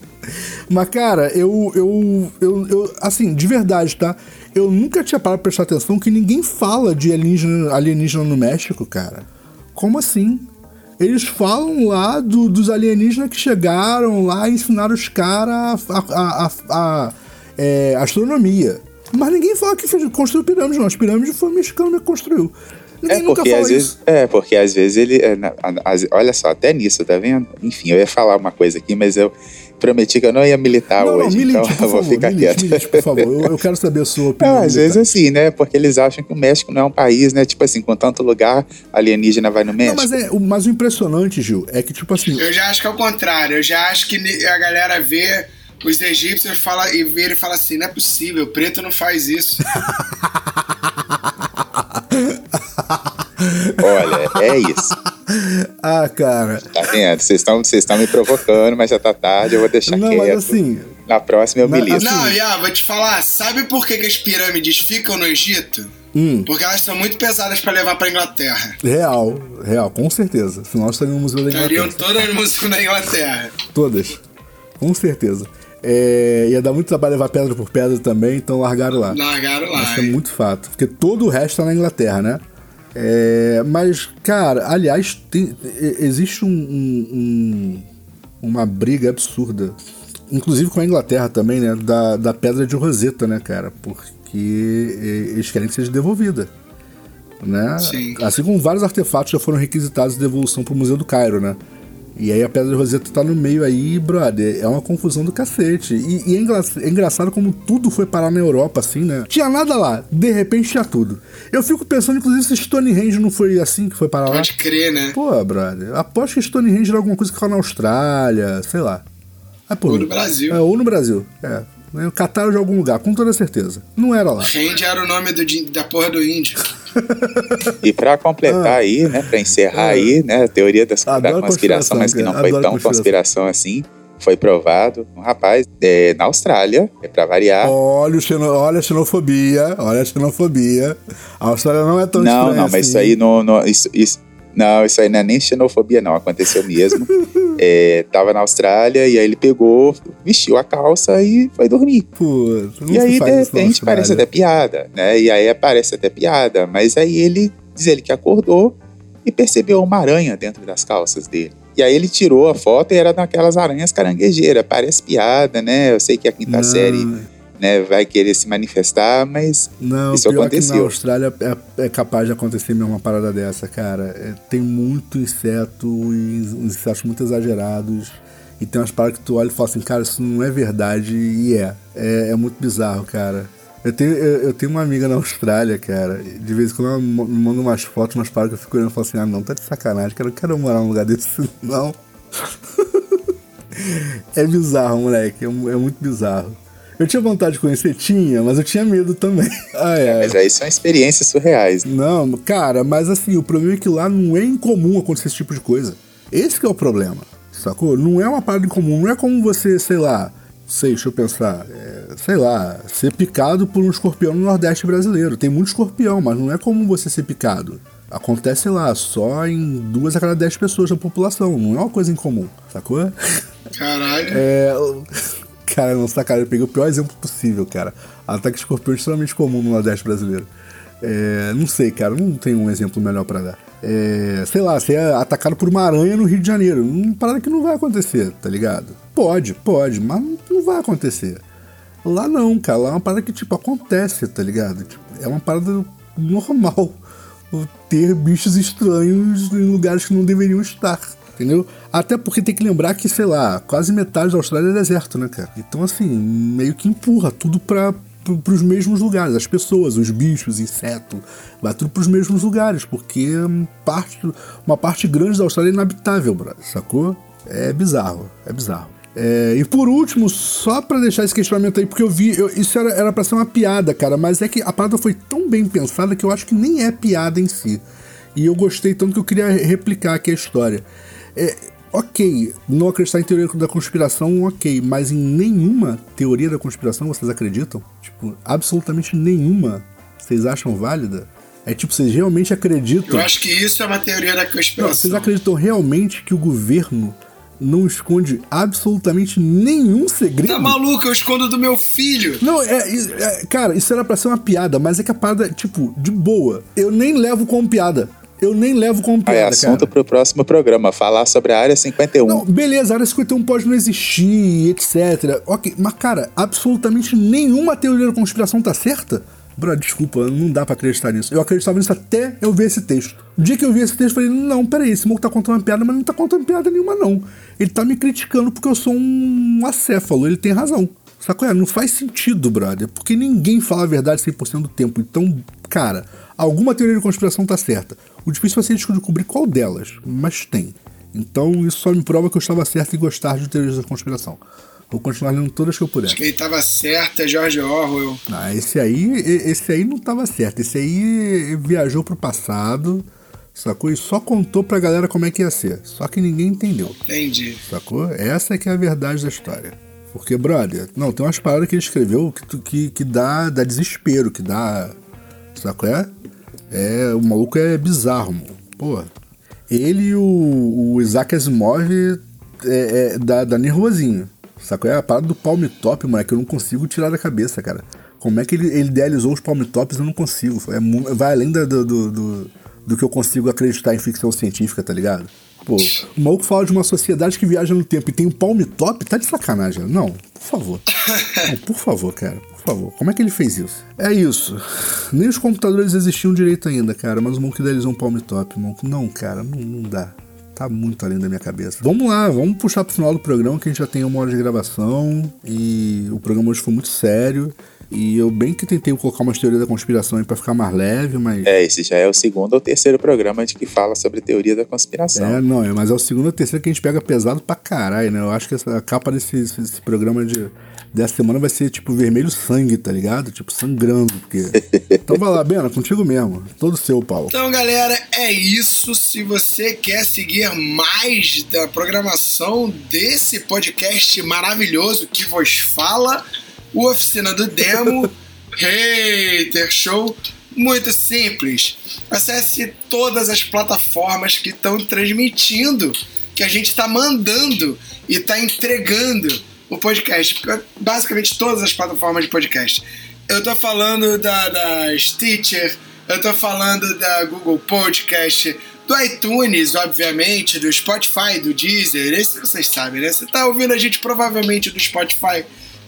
(laughs) Mas, cara, eu, eu, eu, eu, assim, de verdade, tá? Eu nunca tinha parado pra prestar atenção que ninguém fala de alienígena, alienígena no México, cara. Como assim? Eles falam lá do, dos alienígenas que chegaram lá e ensinaram os caras a, a, a, a é, astronomia. Mas ninguém fala que construiu pirâmides, não. As pirâmides foi o mexicano que construiu. Ninguém é porque às vezes, é porque às vezes ele, é, olha só, até nisso, tá vendo? Enfim, eu ia falar uma coisa aqui, mas eu prometi que eu não ia militar não, hoje, não, milite, então (laughs) eu vou favor, ficar milite, quieto. Milite, por favor, eu, eu, quero saber a sua opinião. Não, às vezes assim, né? Porque eles acham que o México não é um país, né? Tipo assim, com tanto lugar, alienígena vai no México. Não, mas, é, o, mas o impressionante, Gil, é que tipo assim... Eu já acho que é o contrário, eu já acho que a galera vê os egípcios fala, e vê ele fala assim, não é possível, preto não faz isso. (laughs) Olha, é isso. (laughs) Ah, cara. Tá vendo? Vocês estão me provocando, mas já tá tarde, eu vou deixar não, quieto. Mas assim, Na próxima eu milito. assim- Não, Iá, vou te falar, sabe por que, que as pirâmides ficam no Egito? Hum. Porque elas são muito pesadas pra levar pra Inglaterra. real, real, com certeza. Senão nós estaríamos no Museu da Estariam Inglaterra. todas no Museu da Inglaterra. Todas. Com certeza. É, ia dar muito trabalho levar pedra por pedra também, então largaram lá. Largaram lá. Isso é muito fato. Porque todo o resto tá na Inglaterra, né? É, mas, cara, aliás, tem- existe um- um- um- uma briga absurda, inclusive com a Inglaterra também, né? Da, da pedra de Rosetta, né, cara? Porque eles querem que seja devolvida. Né? Sim. Assim como vários artefatos já foram requisitados de devolução pro Museu do Cairo, né? E aí a Pedra de Roseta tá no meio aí, brother. É uma confusão do cacete. E, e é, engra- é engraçado como tudo foi parar na Europa, assim, né? Tinha nada lá, de repente tinha tudo. Eu fico pensando, inclusive, se Stonehenge não foi assim que foi parar lá. Pode crer, né? Pô, brother, aposto que Stonehenge era alguma coisa que ficava na Austrália, sei lá. Ah, pô, Ou no Brasil. É, ou no Brasil, é. Cataram de algum lugar, com toda certeza. Não era lá. Range era o nome do, da porra do índio. E pra completar aí, né, pra encerrar Ah. aí, né, a teoria da Adoro conspiração, conspiração, mas que não foi tão conspiração. conspiração assim, foi provado. Um rapaz é, na Austrália, é pra variar. Olha, o xeno- olha a xenofobia, olha a xenofobia. A Austrália não é tão não, estranha não, mas assim. isso aí não, não isso, isso, não, isso aí não é nem xenofobia, não. Aconteceu mesmo. (laughs) É, tava na Austrália e aí ele pegou, vestiu a calça e foi dormir. Pô, não E aí, de repente, parece até piada, né? E aí parece até piada, mas aí ele diz ele que acordou e percebeu uma aranha dentro das calças dele. E aí ele tirou a foto e era daquelas aranhas caranguejeiras. Parece piada, né? Eu sei que a quinta Não. série né, vai querer se manifestar, mas Não, Isso aconteceu. na Austrália é, é capaz de acontecer mesmo uma parada dessa, cara. É, tem muito inseto uns insetos muito exagerados. E tem umas paradas que tu olha e fala assim, cara, isso não é verdade. E é. É, é muito bizarro, cara. Eu tenho, eu, eu tenho uma amiga na Austrália, cara. De vez em quando ela me manda umas fotos, umas paradas que eu fico olhando e falo assim, ah não, tá de sacanagem, cara. Eu não quero morar num lugar desse, (laughs) não. (laughs) é bizarro, moleque. É, é muito bizarro. Eu tinha vontade de conhecer, tinha, mas eu tinha medo também. Ah, é. Mas aí são experiências surreais. Não, cara, mas assim, o problema é que lá não é incomum acontecer esse tipo de coisa. Esse que é o problema, sacou? Não é uma parada incomum, não é como você, sei lá, sei, deixa eu pensar, é, sei lá, ser picado por um escorpião no Nordeste brasileiro. Tem muito escorpião, mas não é como você ser picado. Acontece, sei lá, só em duas a cada dez pessoas da população. Não é uma coisa incomum, sacou? Caralho. É. Cara, não, sacanagem, eu peguei o pior exemplo possível, cara. Ataque escorpião é extremamente comum no Nordeste brasileiro. É, não sei, cara, não tenho um exemplo melhor para dar. É, sei lá, ser é atacado por uma aranha no Rio de Janeiro. Uma parada que não vai acontecer, tá ligado? Pode, pode, mas não vai acontecer. Lá não, cara, lá é uma parada que, tipo, acontece, tá ligado? Tipo, é uma parada normal ter bichos estranhos em lugares que não deveriam estar entendeu? Até porque tem que lembrar que, sei lá, quase metade da Austrália é deserto, né, cara? Então, assim, meio que empurra tudo para os mesmos lugares, as pessoas, os bichos, insetos, vai tudo para os mesmos lugares, porque parte, uma parte grande da Austrália é inabitável, sacou? É bizarro, é bizarro. É, e por último, só para deixar esse questionamento aí, porque eu vi, eu, isso era, era para ser uma piada, cara, mas é que a parada foi tão bem pensada que eu acho que nem é piada em si. E eu gostei tanto que eu queria replicar aqui a história. É, ok, não acreditar em teoria da conspiração, ok, mas em nenhuma teoria da conspiração vocês acreditam? Tipo, absolutamente nenhuma vocês acham válida? É tipo, vocês realmente acreditam. Eu acho que isso é uma teoria da conspiração. Não, vocês acreditam realmente que o governo não esconde absolutamente nenhum segredo. Tá maluco? Eu escondo do meu filho. Não, é, é cara, isso era para ser uma piada, mas é que a parada, tipo, de boa. Eu nem levo como piada eu nem levo como piada, É assunto para o próximo programa, falar sobre a Área 51. Não, beleza, a Área 51 pode não existir, etc. Ok, mas cara, absolutamente nenhuma teoria da conspiração tá certa? Bro, desculpa, não dá para acreditar nisso. Eu acreditava nisso até eu ver esse texto. O dia que eu vi esse texto, eu falei, não, peraí, esse moço tá contando uma piada, mas não tá contando piada nenhuma, não. Ele tá me criticando porque eu sou um acéfalo, ele tem razão. Sacou? É, não faz sentido, brother, porque ninguém fala a verdade 100% do tempo. Então, cara, alguma teoria de conspiração tá certa. O difícil vai ser descobrir qual delas, mas tem. Então isso só me prova que eu estava certo em gostar de teorias da conspiração. Vou continuar lendo todas que eu puder. Acho que ele estava certo, é George Orwell. Ah, esse aí, esse aí não estava certo. Esse aí viajou pro passado, sacou? E só contou pra galera como é que ia ser. Só que ninguém entendeu. Entendi. Sacou? Essa é que é a verdade da história. Porque, brother, não, tem umas palavras que ele escreveu que, que, que dá, dá desespero, que dá. Sacou? É? É, o maluco é bizarro, mano. Pô. Ele e o, o Isaac Asimov é, é, dá, dá nervosinho. Sacou? É a parada do palm top, mano, é que eu não consigo tirar da cabeça, cara. Como é que ele, ele idealizou os palm tops, eu não consigo. É, vai além do, do, do, do que eu consigo acreditar em ficção científica, tá ligado? Pô, o maluco fala de uma sociedade que viaja no tempo e tem um palm top, tá de sacanagem. Não, por favor. (laughs) Não, por favor, cara favor, como é que ele fez isso? É isso. Nem os computadores existiam direito ainda, cara, mas o Monk idealizou um palm top. Monk, não, cara, não, não dá. Tá muito além da minha cabeça. Vamos lá, vamos puxar pro final do programa que a gente já tem uma hora de gravação e o programa hoje foi muito sério. E eu bem que tentei colocar umas teorias da conspiração aí pra ficar mais leve, mas. É, esse já é o segundo ou terceiro programa de que fala sobre teoria da conspiração. É, não, é, mas é o segundo ou terceiro que a gente pega pesado pra caralho, né? Eu acho que essa, a capa desse, desse programa de dessa semana vai ser tipo vermelho sangue, tá ligado? Tipo sangrando. Porque... (laughs) então vai lá, Bena, contigo mesmo. Todo seu, Paulo. Então, galera, é isso. Se você quer seguir mais da programação desse podcast maravilhoso que vos fala, o Oficina do Demo, Hater Show, muito simples. Acesse todas as plataformas que estão transmitindo, que a gente está mandando e está entregando o podcast. Basicamente todas as plataformas de podcast. Eu tô falando da, da Stitcher, eu tô falando da Google Podcast, do iTunes, obviamente, do Spotify, do Deezer, esse vocês sabem, né? Você tá ouvindo a gente provavelmente do Spotify,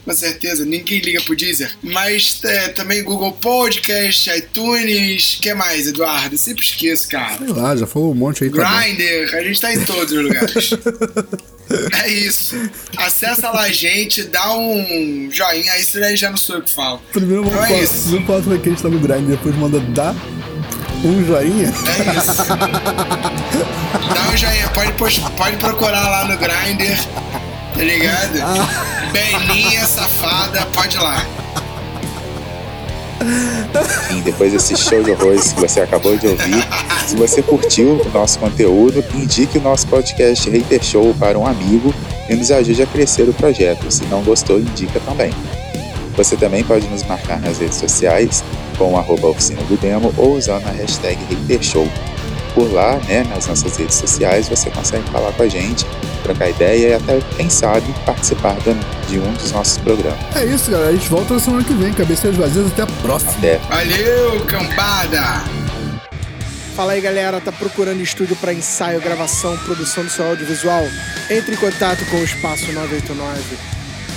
com certeza, ninguém liga pro Deezer. Mas é, também Google Podcast, iTunes, que mais, Eduardo? Eu sempre esqueço, cara. Sei lá, já falou um monte aí. Grindr, a gente tá em todos os lugares. (laughs) É isso. Acessa lá a gente, dá um joinha, aí isso daí já não sou eu que falo. Primeiro vamos então é isso. Primeiro fala que a gente tá no grind, depois manda dar Um joinha? É isso. (laughs) Dá um joinha, pode, pode procurar lá no Grindr, tá ligado? Ah. Belinha safada, pode ir lá. Enfim, depois desse show de horrores que você acabou de ouvir, se você curtiu o nosso conteúdo, indique o nosso podcast Hater Show para um amigo e nos ajude a crescer o projeto. Se não gostou, indica também. Você também pode nos marcar nas redes sociais com arroba oficina do demo ou usando a hashtag HaterShow. Por lá, né, nas nossas redes sociais, você consegue falar com a gente, trocar ideia e até, quem sabe, participar de um dos nossos programas. É isso, galera. A gente volta na semana que vem. Cabeceiras vazias. Até a próxima. Até. Valeu, cambada! Fala aí, galera. Tá procurando estúdio para ensaio, gravação, produção do seu audiovisual? Entre em contato com o Espaço 989.